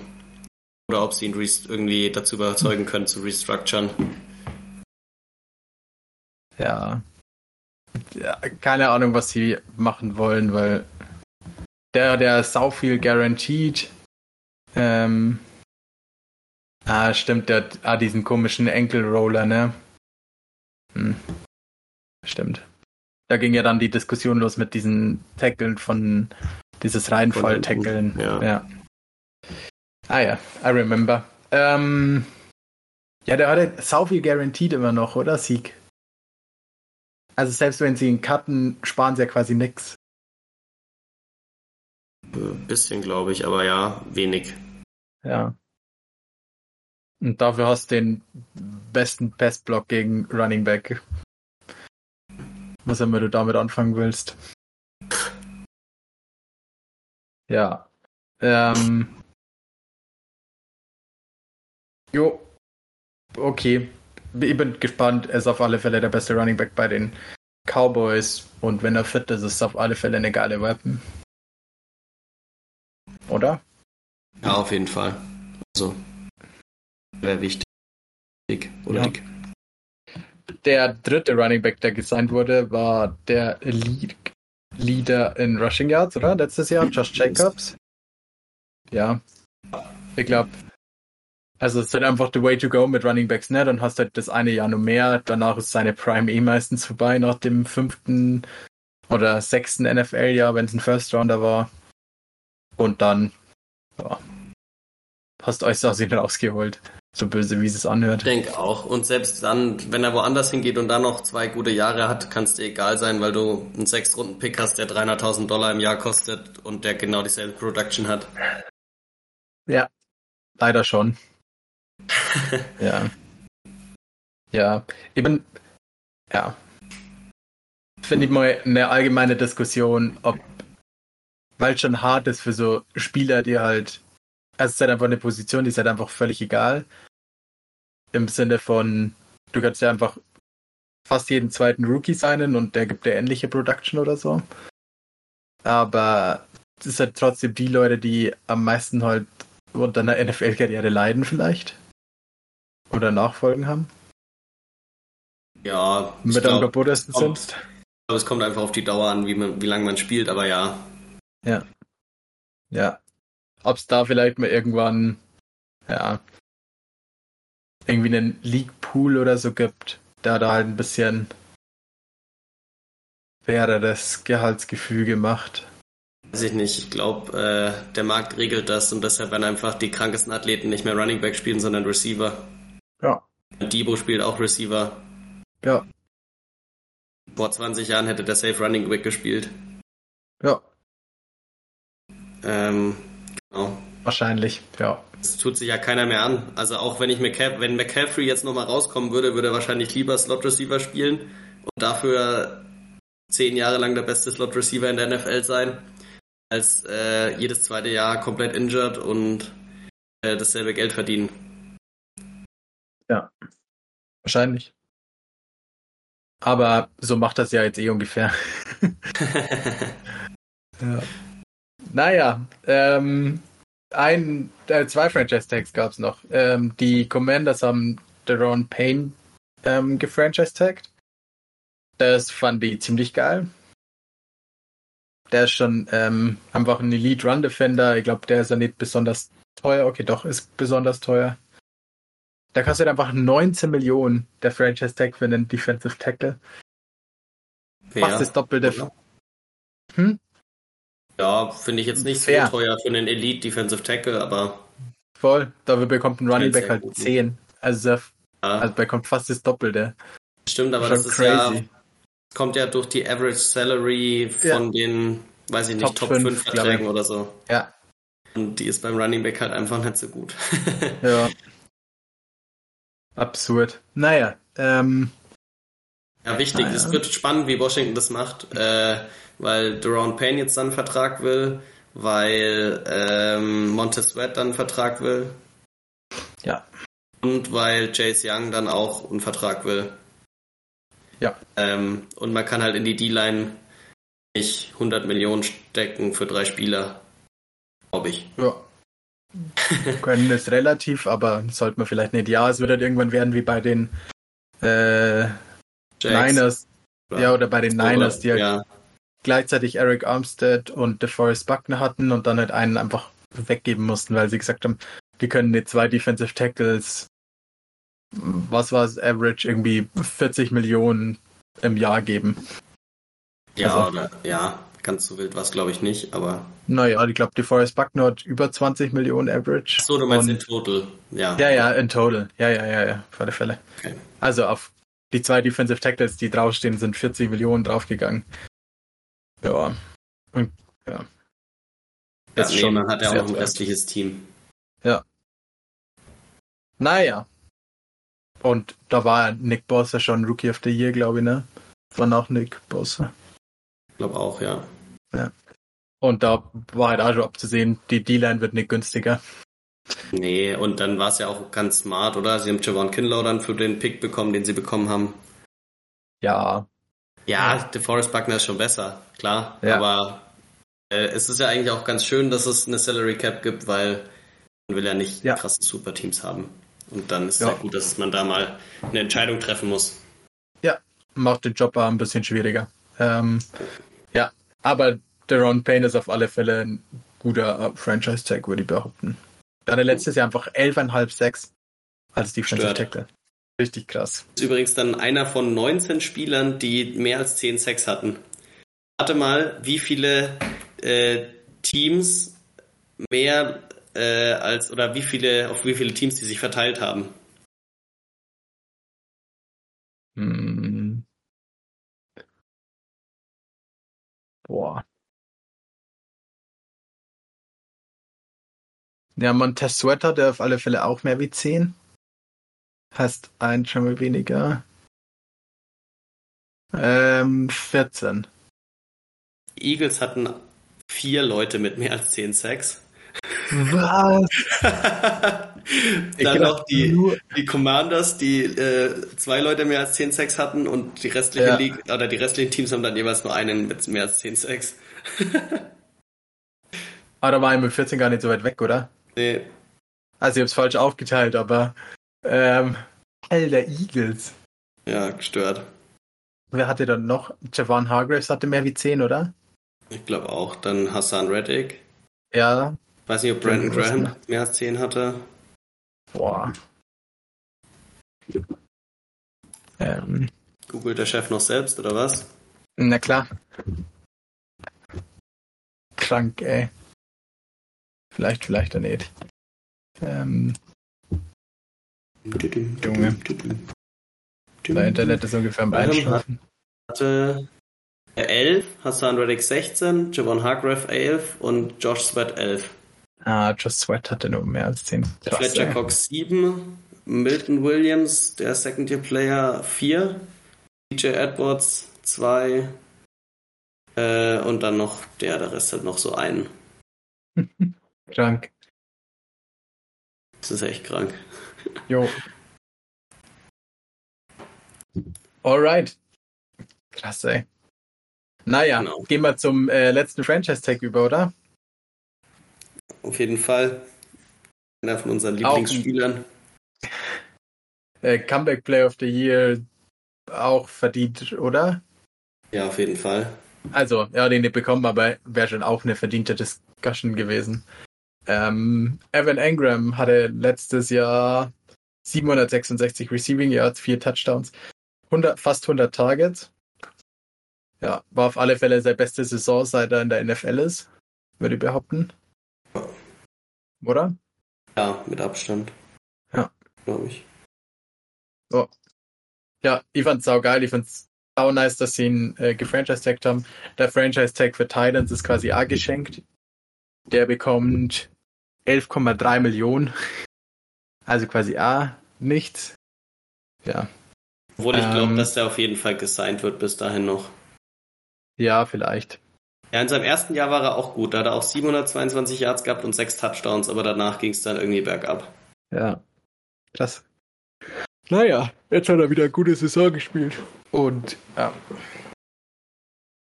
Oder ob sie ihn irgendwie dazu überzeugen können, zu restructuren. Ja. ja. Keine Ahnung, was sie machen wollen, weil der, der sau viel guaranteed. Ähm, ah, stimmt, der hat ah, diesen komischen Enkelroller, ne? Hm. Stimmt. Da ging ja dann die Diskussion los mit diesen Tackeln von dieses Reinfall-Tackeln. Ja. ja. Ah ja, I remember. Ähm, ja, der hatte sau viel guaranteed immer noch, oder? Sieg. Also selbst wenn sie ihn cutten, sparen sie ja quasi nix. Bisschen, glaube ich, aber ja, wenig. Ja. Und dafür hast du den besten Passblock gegen Running Back. Was immer du damit anfangen willst. Ja. Ähm. Jo. Okay. Ich bin gespannt. Er ist auf alle Fälle der beste Running Back bei den Cowboys. Und wenn er fit ist, ist es auf alle Fälle eine geile Weapon oder? Ja, auf jeden Fall. Also, wäre wichtig. Oder ja. Der dritte Running Back, der gesigned wurde, war der Lead Leader in Rushing Yards, oder? Letztes Jahr, Josh Jacobs. Ja. Ich glaube, also es ist halt einfach the way to go mit Running Backs, ne? Dann hast du halt das eine Jahr nur mehr, danach ist seine Prime eh meistens vorbei, nach dem fünften oder sechsten NFL-Jahr, wenn es ein First Rounder war. Und dann, ja, hast euch aus ihm rausgeholt. So böse, wie es anhört. Ich denke auch. Und selbst dann, wenn er woanders hingeht und dann noch zwei gute Jahre hat, kann es dir egal sein, weil du einen Sechs-Runden-Pick hast, der 300.000 Dollar im Jahr kostet und der genau dieselbe Production hat. Ja, leider schon. ja. Ja, eben, ja. Finde ich mal eine allgemeine Diskussion, ob weil es schon hart ist für so Spieler, die halt, also es ist halt einfach eine Position, die ist halt einfach völlig egal. Im Sinne von, du kannst ja einfach fast jeden zweiten Rookie seinen und der gibt der ähnliche Production oder so. Aber es ist halt trotzdem die Leute, die am meisten halt unter einer NFL-Karriere leiden vielleicht. Oder Nachfolgen haben. Ja. Mit glaub, am kaputesten sind. Glaube, es kommt einfach auf die Dauer an, wie, man, wie lange man spielt, aber ja. Ja. Ja. Ob es da vielleicht mal irgendwann, ja, irgendwie einen League Pool oder so gibt, da da halt ein bisschen wäre das Gehaltsgefüge macht. Weiß ich nicht. Ich glaube, äh, der Markt regelt das und deshalb werden einfach die krankesten Athleten nicht mehr Running Back spielen, sondern Receiver. Ja. Debo spielt auch Receiver. Ja. Vor 20 Jahren hätte der Safe Running Back gespielt. Ja. Ähm, genau. Wahrscheinlich, ja. Das tut sich ja keiner mehr an. Also auch wenn ich McCaff wenn McCaffrey jetzt nochmal rauskommen würde, würde er wahrscheinlich lieber Slot Receiver spielen und dafür zehn Jahre lang der beste Slot Receiver in der NFL sein, als äh, jedes zweite Jahr komplett injured und äh, dasselbe Geld verdienen. Ja. Wahrscheinlich. Aber so macht das ja jetzt eh ungefähr. ja. Naja, ähm, ein, äh, zwei Franchise-Tags gab es noch. Ähm, die Commanders haben Deron Payne ähm, gefranchise-tagged. Das fand ich ziemlich geil. Der ist schon ähm, einfach ein Elite Run Defender. Ich glaube, der ist ja nicht besonders teuer. Okay, doch, ist besonders teuer. Da kostet einfach 19 Millionen der Franchise Tag für einen Defensive Tackle. Fair. Fast das Doppelte. Hm? Ja, finde ich jetzt nicht so Fair. teuer für einen Elite Defensive Tackle, aber Voll. Dafür bekommt ein Running Back halt gut. 10. Also, ja, also bekommt fast das Doppelte. stimmt, aber das ist ja, crazy. kommt ja durch die Average Salary von den, weiß ich nicht, Top Top, fünf, 5 glaub Verträgen ich. oder so. Ja. Und die ist beim Running Back halt einfach nicht so gut. Ja. Absurd. Naja, ähm, Ja, wichtig. Ja. Es wird spannend, wie Washington das macht, äh, weil Deron Payne jetzt dann einen Vertrag will, weil ähm, Montez Sweat dann einen Vertrag will ja. und weil Chase Young dann auch einen Vertrag will. Ja. Ähm, und man kann halt in die D-Line nicht 100 Millionen stecken für drei Spieler, glaube ich. Ja. Können ist relativ, aber sollte man vielleicht nicht. Ja, es wird halt irgendwann werden wie bei den äh, Niners. oder- Ja, oder bei den Niners, die halt ja, gleichzeitig Eric Armstead und DeForest Buckner hatten und dann halt einen einfach weggeben mussten, weil sie gesagt haben, wir können nicht zwei Defensive Tackles, was war es, Average, irgendwie 40 Millionen im Jahr geben. ja, also- oder, ja, ganz so wild war es glaube ich nicht, aber Naja, ich glaube, DeForest Buckner hat über 20 Millionen Average. so, du meinst Und- in total, ja. Ja, ja, in total. Ja, ja, ja, ja, auf alle Fälle. Okay. Also auf die zwei Defensive Tackles, die draufstehen, sind 40 Millionen draufgegangen. Ja. Und ja. Ja, Das nee, schon hat ja auch ein restliches Team. Naja. Und da war Nick Bossa schon Rookie of the Year, glaube ich, ne? War auch Nick Bossa. Ich glaube auch, ja. Und da war halt auch schon abzusehen, die D-Line wird nicht günstiger. Nee, und dann war es ja auch ganz smart, oder? Sie haben Javon Kinlaw dann für den Pick bekommen, den sie bekommen haben. Ja, Ja, der Forest Buckner ist schon besser, klar. Ja. Aber äh, es ist ja eigentlich auch ganz schön, dass es eine Salary Cap gibt, weil man will ja nicht Ja. krasse Superteams haben. Und dann ist es Ja. ja gut, dass man da mal eine Entscheidung treffen muss. macht den Job auch ein bisschen schwieriger. Ähm, ja, aber Deron Payne ist auf alle Fälle ein guter Franchise-Tag, würde ich behaupten. Da hat er letztes Jahr einfach 11,5 6 als Defensive Stört. Tackle. Richtig krass. Ist übrigens dann einer von 19 Spielern, die mehr als 10 Sex hatten. Warte mal, wie viele äh, Teams mehr äh, als oder wie viele auf wie viele Teams die sich verteilt haben. Hm. Boah. Ja, Montez Sweat hat er auf alle Fälle auch mehr wie 10. Heißt ein schon mal weniger. Ähm, 14. Die Eagles hatten vier Leute mit mehr als 10 Sex. Was? Dann noch die, die Commanders, die äh, zwei Leute mehr als 10 Sacks hatten und die restliche ja. League, oder die restlichen Teams haben dann jeweils nur einen mit mehr als 10 Sacks. ah, da war ich mit 14 gar nicht so weit weg, oder? Nee. Also ich hab's falsch aufgeteilt, aber ähm, Alter, Eagles. Ja, gestört. Wer hatte dann noch? Javon Hargraves hatte mehr wie 10, oder? Ich glaube auch. Dann Hassan Reddick. Ja. Weiß nicht, ob Brandon Graham mehr als 10 hatte. Boah. Ähm. Googelt der Chef noch selbst, oder was? Na klar. Krank, ey. Vielleicht, vielleicht er nicht. Ähm. Junge. Dein Internet ist ungefähr am Einschlafen. Hatte 11, Hassan Reddick 16, Javon Hargrave 11 und Josh Sweat 11. Ah, Josh Sweat hatte nur mehr als 10. Krass, Fletcher ey. Cox 7, Milton Williams, der Second Year Player 4, DJ Edwards 2 äh, und dann noch der, der Rest hat noch so einen. krank. Das ist echt krank. Jo. Alright. Krass, ey. Naja, genau. gehen wir zum äh, letzten Franchise-Tag über, oder? Auf jeden Fall. Einer von unseren Lieblingsspielern. Äh, Comeback Play of the Year auch verdient, oder? Ja, auf jeden Fall. Also, ja, den nicht bekommen, aber wäre schon auch eine verdiente Discussion gewesen. Ähm, Evan Engram hatte letztes Jahr 766 Receiving Yards, vier Touchdowns, 100, fast 100 Targets. Ja, war auf alle Fälle seine beste Saison, seit er in der NFL ist, würde ich behaupten. Oder? Ja, mit Abstand. Ja. Glaube ich. So. Ja, ich fand's saugeil. Ich fand's sau nice, dass sie ihn äh, gefranchise-tagged haben. Der Franchise-Tag für Titans ist quasi A geschenkt. Der bekommt 11,3 Millionen. Also quasi A, nichts. Ja. Obwohl ich ähm, glaube, dass der auf jeden Fall gesigned wird bis dahin noch. Ja, vielleicht. Ja, in seinem ersten Jahr war er auch gut. Da hat er auch 722 Yards gehabt und sechs Touchdowns, aber danach ging es dann irgendwie bergab. Ja, krass. Naja, jetzt hat er wieder eine gute Saison gespielt. Und ja.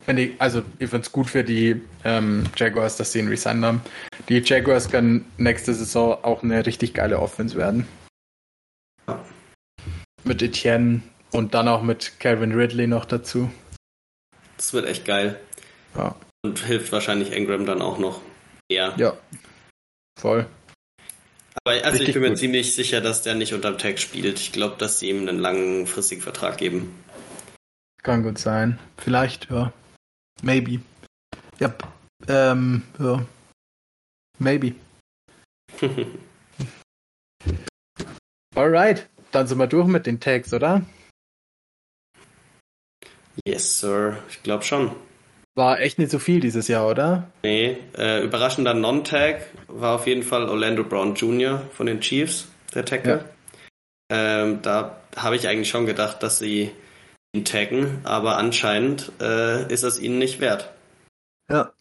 Ich, also, ich finde es gut für die ähm, Jaguars, dass sie ihn resigned haben. Die Jaguars können nächste Saison auch eine richtig geile Offense werden. Ja. Mit Etienne und dann auch mit Calvin Ridley noch dazu. Das wird echt geil. Ja. Und hilft wahrscheinlich Engram dann auch noch eher. Ja. Voll. Aber also Richtig ich bin mir gut. ziemlich sicher, dass der nicht unterm Tag spielt. Ich glaube, dass sie ihm einen langfristigen Vertrag geben. Kann gut sein. Vielleicht, ja. Maybe. Ja. Ähm, ja. Maybe. Alright. Dann sind wir durch mit den Tags, oder? Yes, Sir. Ich glaube schon. War echt nicht so viel dieses Jahr, oder? Nee, äh, überraschender Non-Tag war auf jeden Fall Orlando Brown Jr. von den Chiefs, der Tackle. Ja. Ähm, da habe ich eigentlich schon gedacht, dass sie taggen, aber anscheinend äh, ist es ihnen nicht wert. Ja.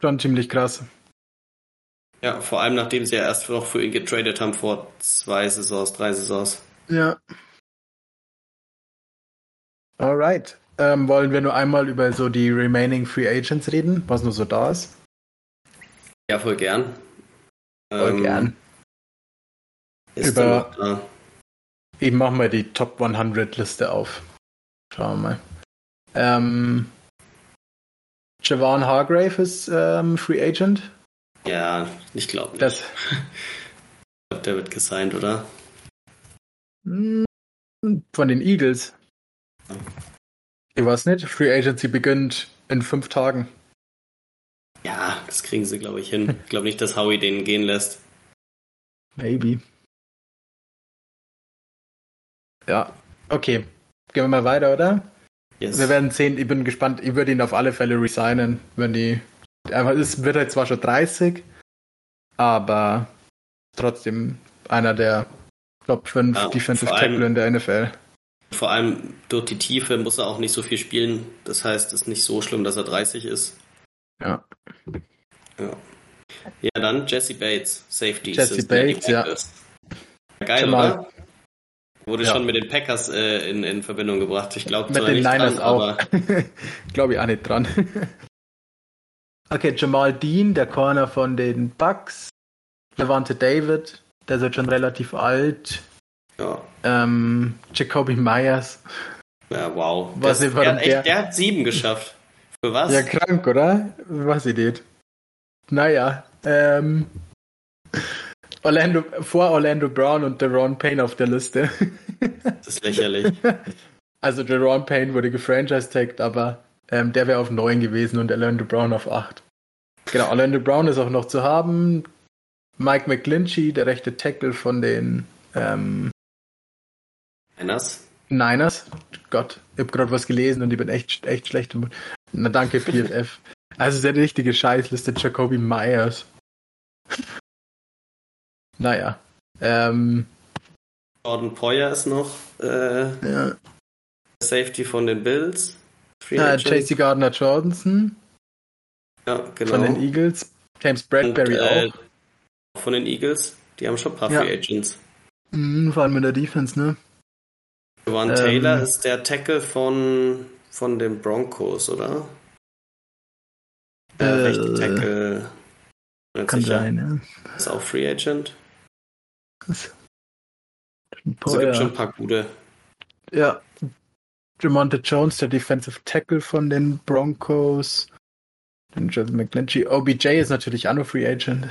Schon ziemlich krass. Ja, vor allem nachdem sie ja erst noch für ihn getradet haben vor zwei Saisons, drei Saisons. Ja. Alright. Ähm, wollen wir nur einmal über so die remaining Free Agents reden, was nur so da ist? Ja, voll gern. Voll ähm, gern. über. Ich mach mal die Top 100 Liste auf. Schauen wir mal. Ähm, Javon Hargrave ist ähm, Free Agent. Ja, ich glaube nicht. Das, ich glaube, der wird gesigned, oder? Hm, von den Eagles. Ich weiß nicht, Free Agency beginnt in fünf Tagen. Ja, das kriegen sie, glaube ich, hin. Ich glaube nicht, dass Howie den gehen lässt. Maybe. Ja, okay. Gehen wir mal weiter, oder? Yes. Wir werden sehen, ich bin gespannt, ich würde ihn auf alle Fälle resignen, wenn die. Es wird halt zwar schon 30, aber trotzdem einer der Top 5 ja, Defensive Tackle in der NFL. Vor allem durch die Tiefe muss er auch nicht so viel spielen. Das heißt, es ist nicht so schlimm, dass er 30 ist. Ja. Ja. Ja, dann Jesse Bates, Safety. Jesse Bates, ja. Geil, Jamal. oder? Wurde ja. schon mit den Packers äh, in, in Verbindung gebracht. Ich glaube Mit den Niners dran, auch. glaube ich auch nicht dran. okay, Jamal Dean, der Corner von den Bucks. Levante David, der ist jetzt schon relativ alt. Ja. Ähm, Jacoby Myers. Ja, wow. Was das, der, hat echt, der hat sieben geschafft. Für was? Ja, krank, oder? Was nicht. Naja, ähm, Orlando, vor Orlando Brown und Deron Payne auf der Liste. das ist lächerlich. Also Deron Payne wurde gefranchise-tagged, aber ähm, der wäre auf 9 gewesen und Orlando Brown auf 8. Genau, Orlando Brown ist auch noch zu haben. Mike McGlinchey, der rechte Tackle von den ähm, Niners. Niners. Gott, ich habe gerade was gelesen und ich bin echt, echt schlecht. Na danke, PFF. Also der richtige Scheißliste, Jacoby Myers. Naja. Ähm, Jordan Poyer ist noch äh, ja. Safety von den Bills. Ja, JC Gardner Jordanson. Ja, genau. Von den Eagles. James Bradbury Und, äh, auch. Von den Eagles. Die haben schon ein paar ja. Free Agents. Mhm, vor allem in der Defense, ne? Juan ähm, Taylor ist der Tackle von, von den Broncos, oder? Der äh, rechte Tackle. Kann sicher. sein, ja. Ist auch Free Agent. Das also gibt schon ein paar gute. Ja. Jamonte Jones, der Defensive Tackle von den Broncos. Jonathan McGlinchey. OBJ ist natürlich auch noch Free Agent.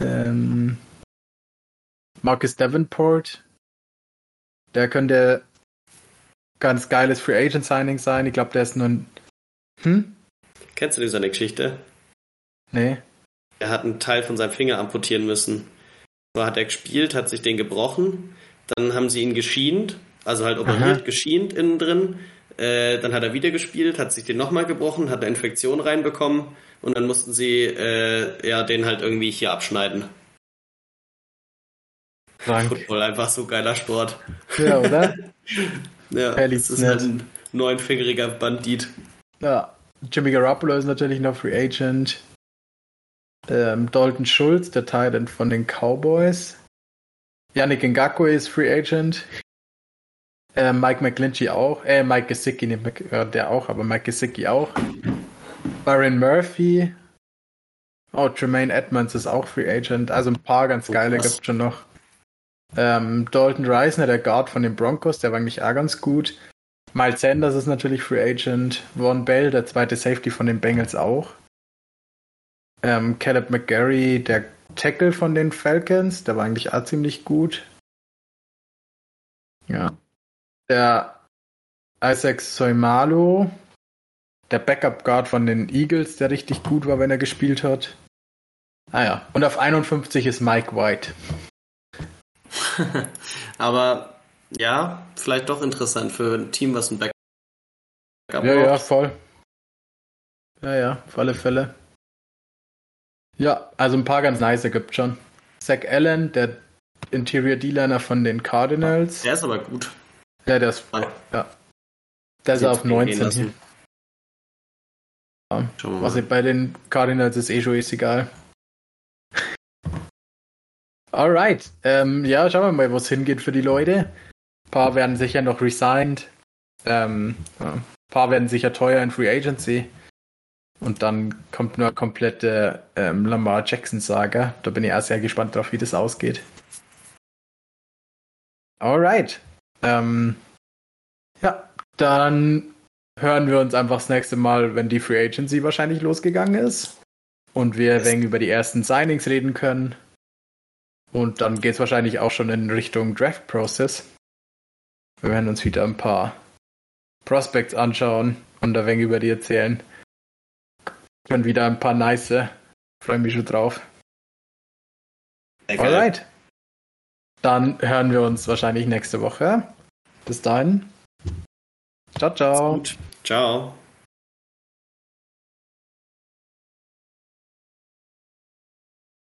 Ähm, Marcus Davenport. Der könnte ganz geiles Free Agent Signing sein. Ich glaube, der ist nur ein. Hm? Kennst du seine Geschichte? Nee. Er hat einen Teil von seinem Finger amputieren müssen. So hat er gespielt, hat sich den gebrochen. Dann haben sie ihn geschient, also halt operiert, Aha. geschient innen drin. Äh, dann hat er wieder gespielt, hat sich den nochmal gebrochen, hat eine Infektion reinbekommen und dann mussten sie äh, ja den halt irgendwie hier abschneiden. Krank. Football einfach so geiler Sport. Ja, oder? ja, das ist halt ein neunfingeriger Bandit. Ja, Jimmy Garoppolo ist natürlich noch Free Agent. Ähm, Dalton Schulz, der Titan von den Cowboys. Yannick Ngakwe ist Free Agent. Äh, Mike McGlinchey auch. Äh, Mike Gesicki, ne, der auch, aber Mike Gesicki auch. Byron Murphy. Oh, Tremaine Edmonds ist auch Free Agent. Also ein paar ganz oh, geile gibt es schon noch. Ähm, Dalton Reisner, der Guard von den Broncos, der war eigentlich auch ganz gut. Miles Sanders ist natürlich Free Agent. Von Bell, der zweite Safety von den Bengals auch. Ähm, Caleb McGarry, der Tackle von den Falcons, der war eigentlich auch ziemlich gut. Ja. Der Isaac Soimalo, der Backup Guard von den Eagles, der richtig gut war, wenn er gespielt hat. Ah ja. Und auf 51 ist Mike White. Aber ja, vielleicht doch interessant für ein Team, was ein Backup hat. Ja, ja, voll. Ja, ja, auf alle Fälle. Ja, also ein paar ganz nice gibt schon. Zach Allen, der Interior D-Liner von den Cardinals. Der ist aber gut. Ja, der ist. Ja. Der ist auf 19 hier. Ja. Was bei den Cardinals ist eh schon ist egal. Alright. Ähm, ja, schauen wir mal, wo es hingeht für die Leute. Ein paar werden sicher noch resigned. Ähm, ein paar werden sicher teuer in Free Agency. Und dann kommt nur komplette ähm, Lamar Jackson-Saga. Da bin ich auch sehr gespannt drauf, wie das ausgeht. Alright. Ähm, ja, dann hören wir uns einfach das nächste Mal, wenn die Free Agency wahrscheinlich losgegangen ist. Und wir yes. über die ersten Signings reden können. Und dann geht es wahrscheinlich auch schon in Richtung Draft Process. Wir werden uns wieder ein paar Prospects anschauen und ein wenig über die erzählen. Können wieder ein paar nice. Freue mich schon drauf. Alright. Dann hören wir uns wahrscheinlich nächste Woche. Bis dahin. Ciao, ciao. Ciao.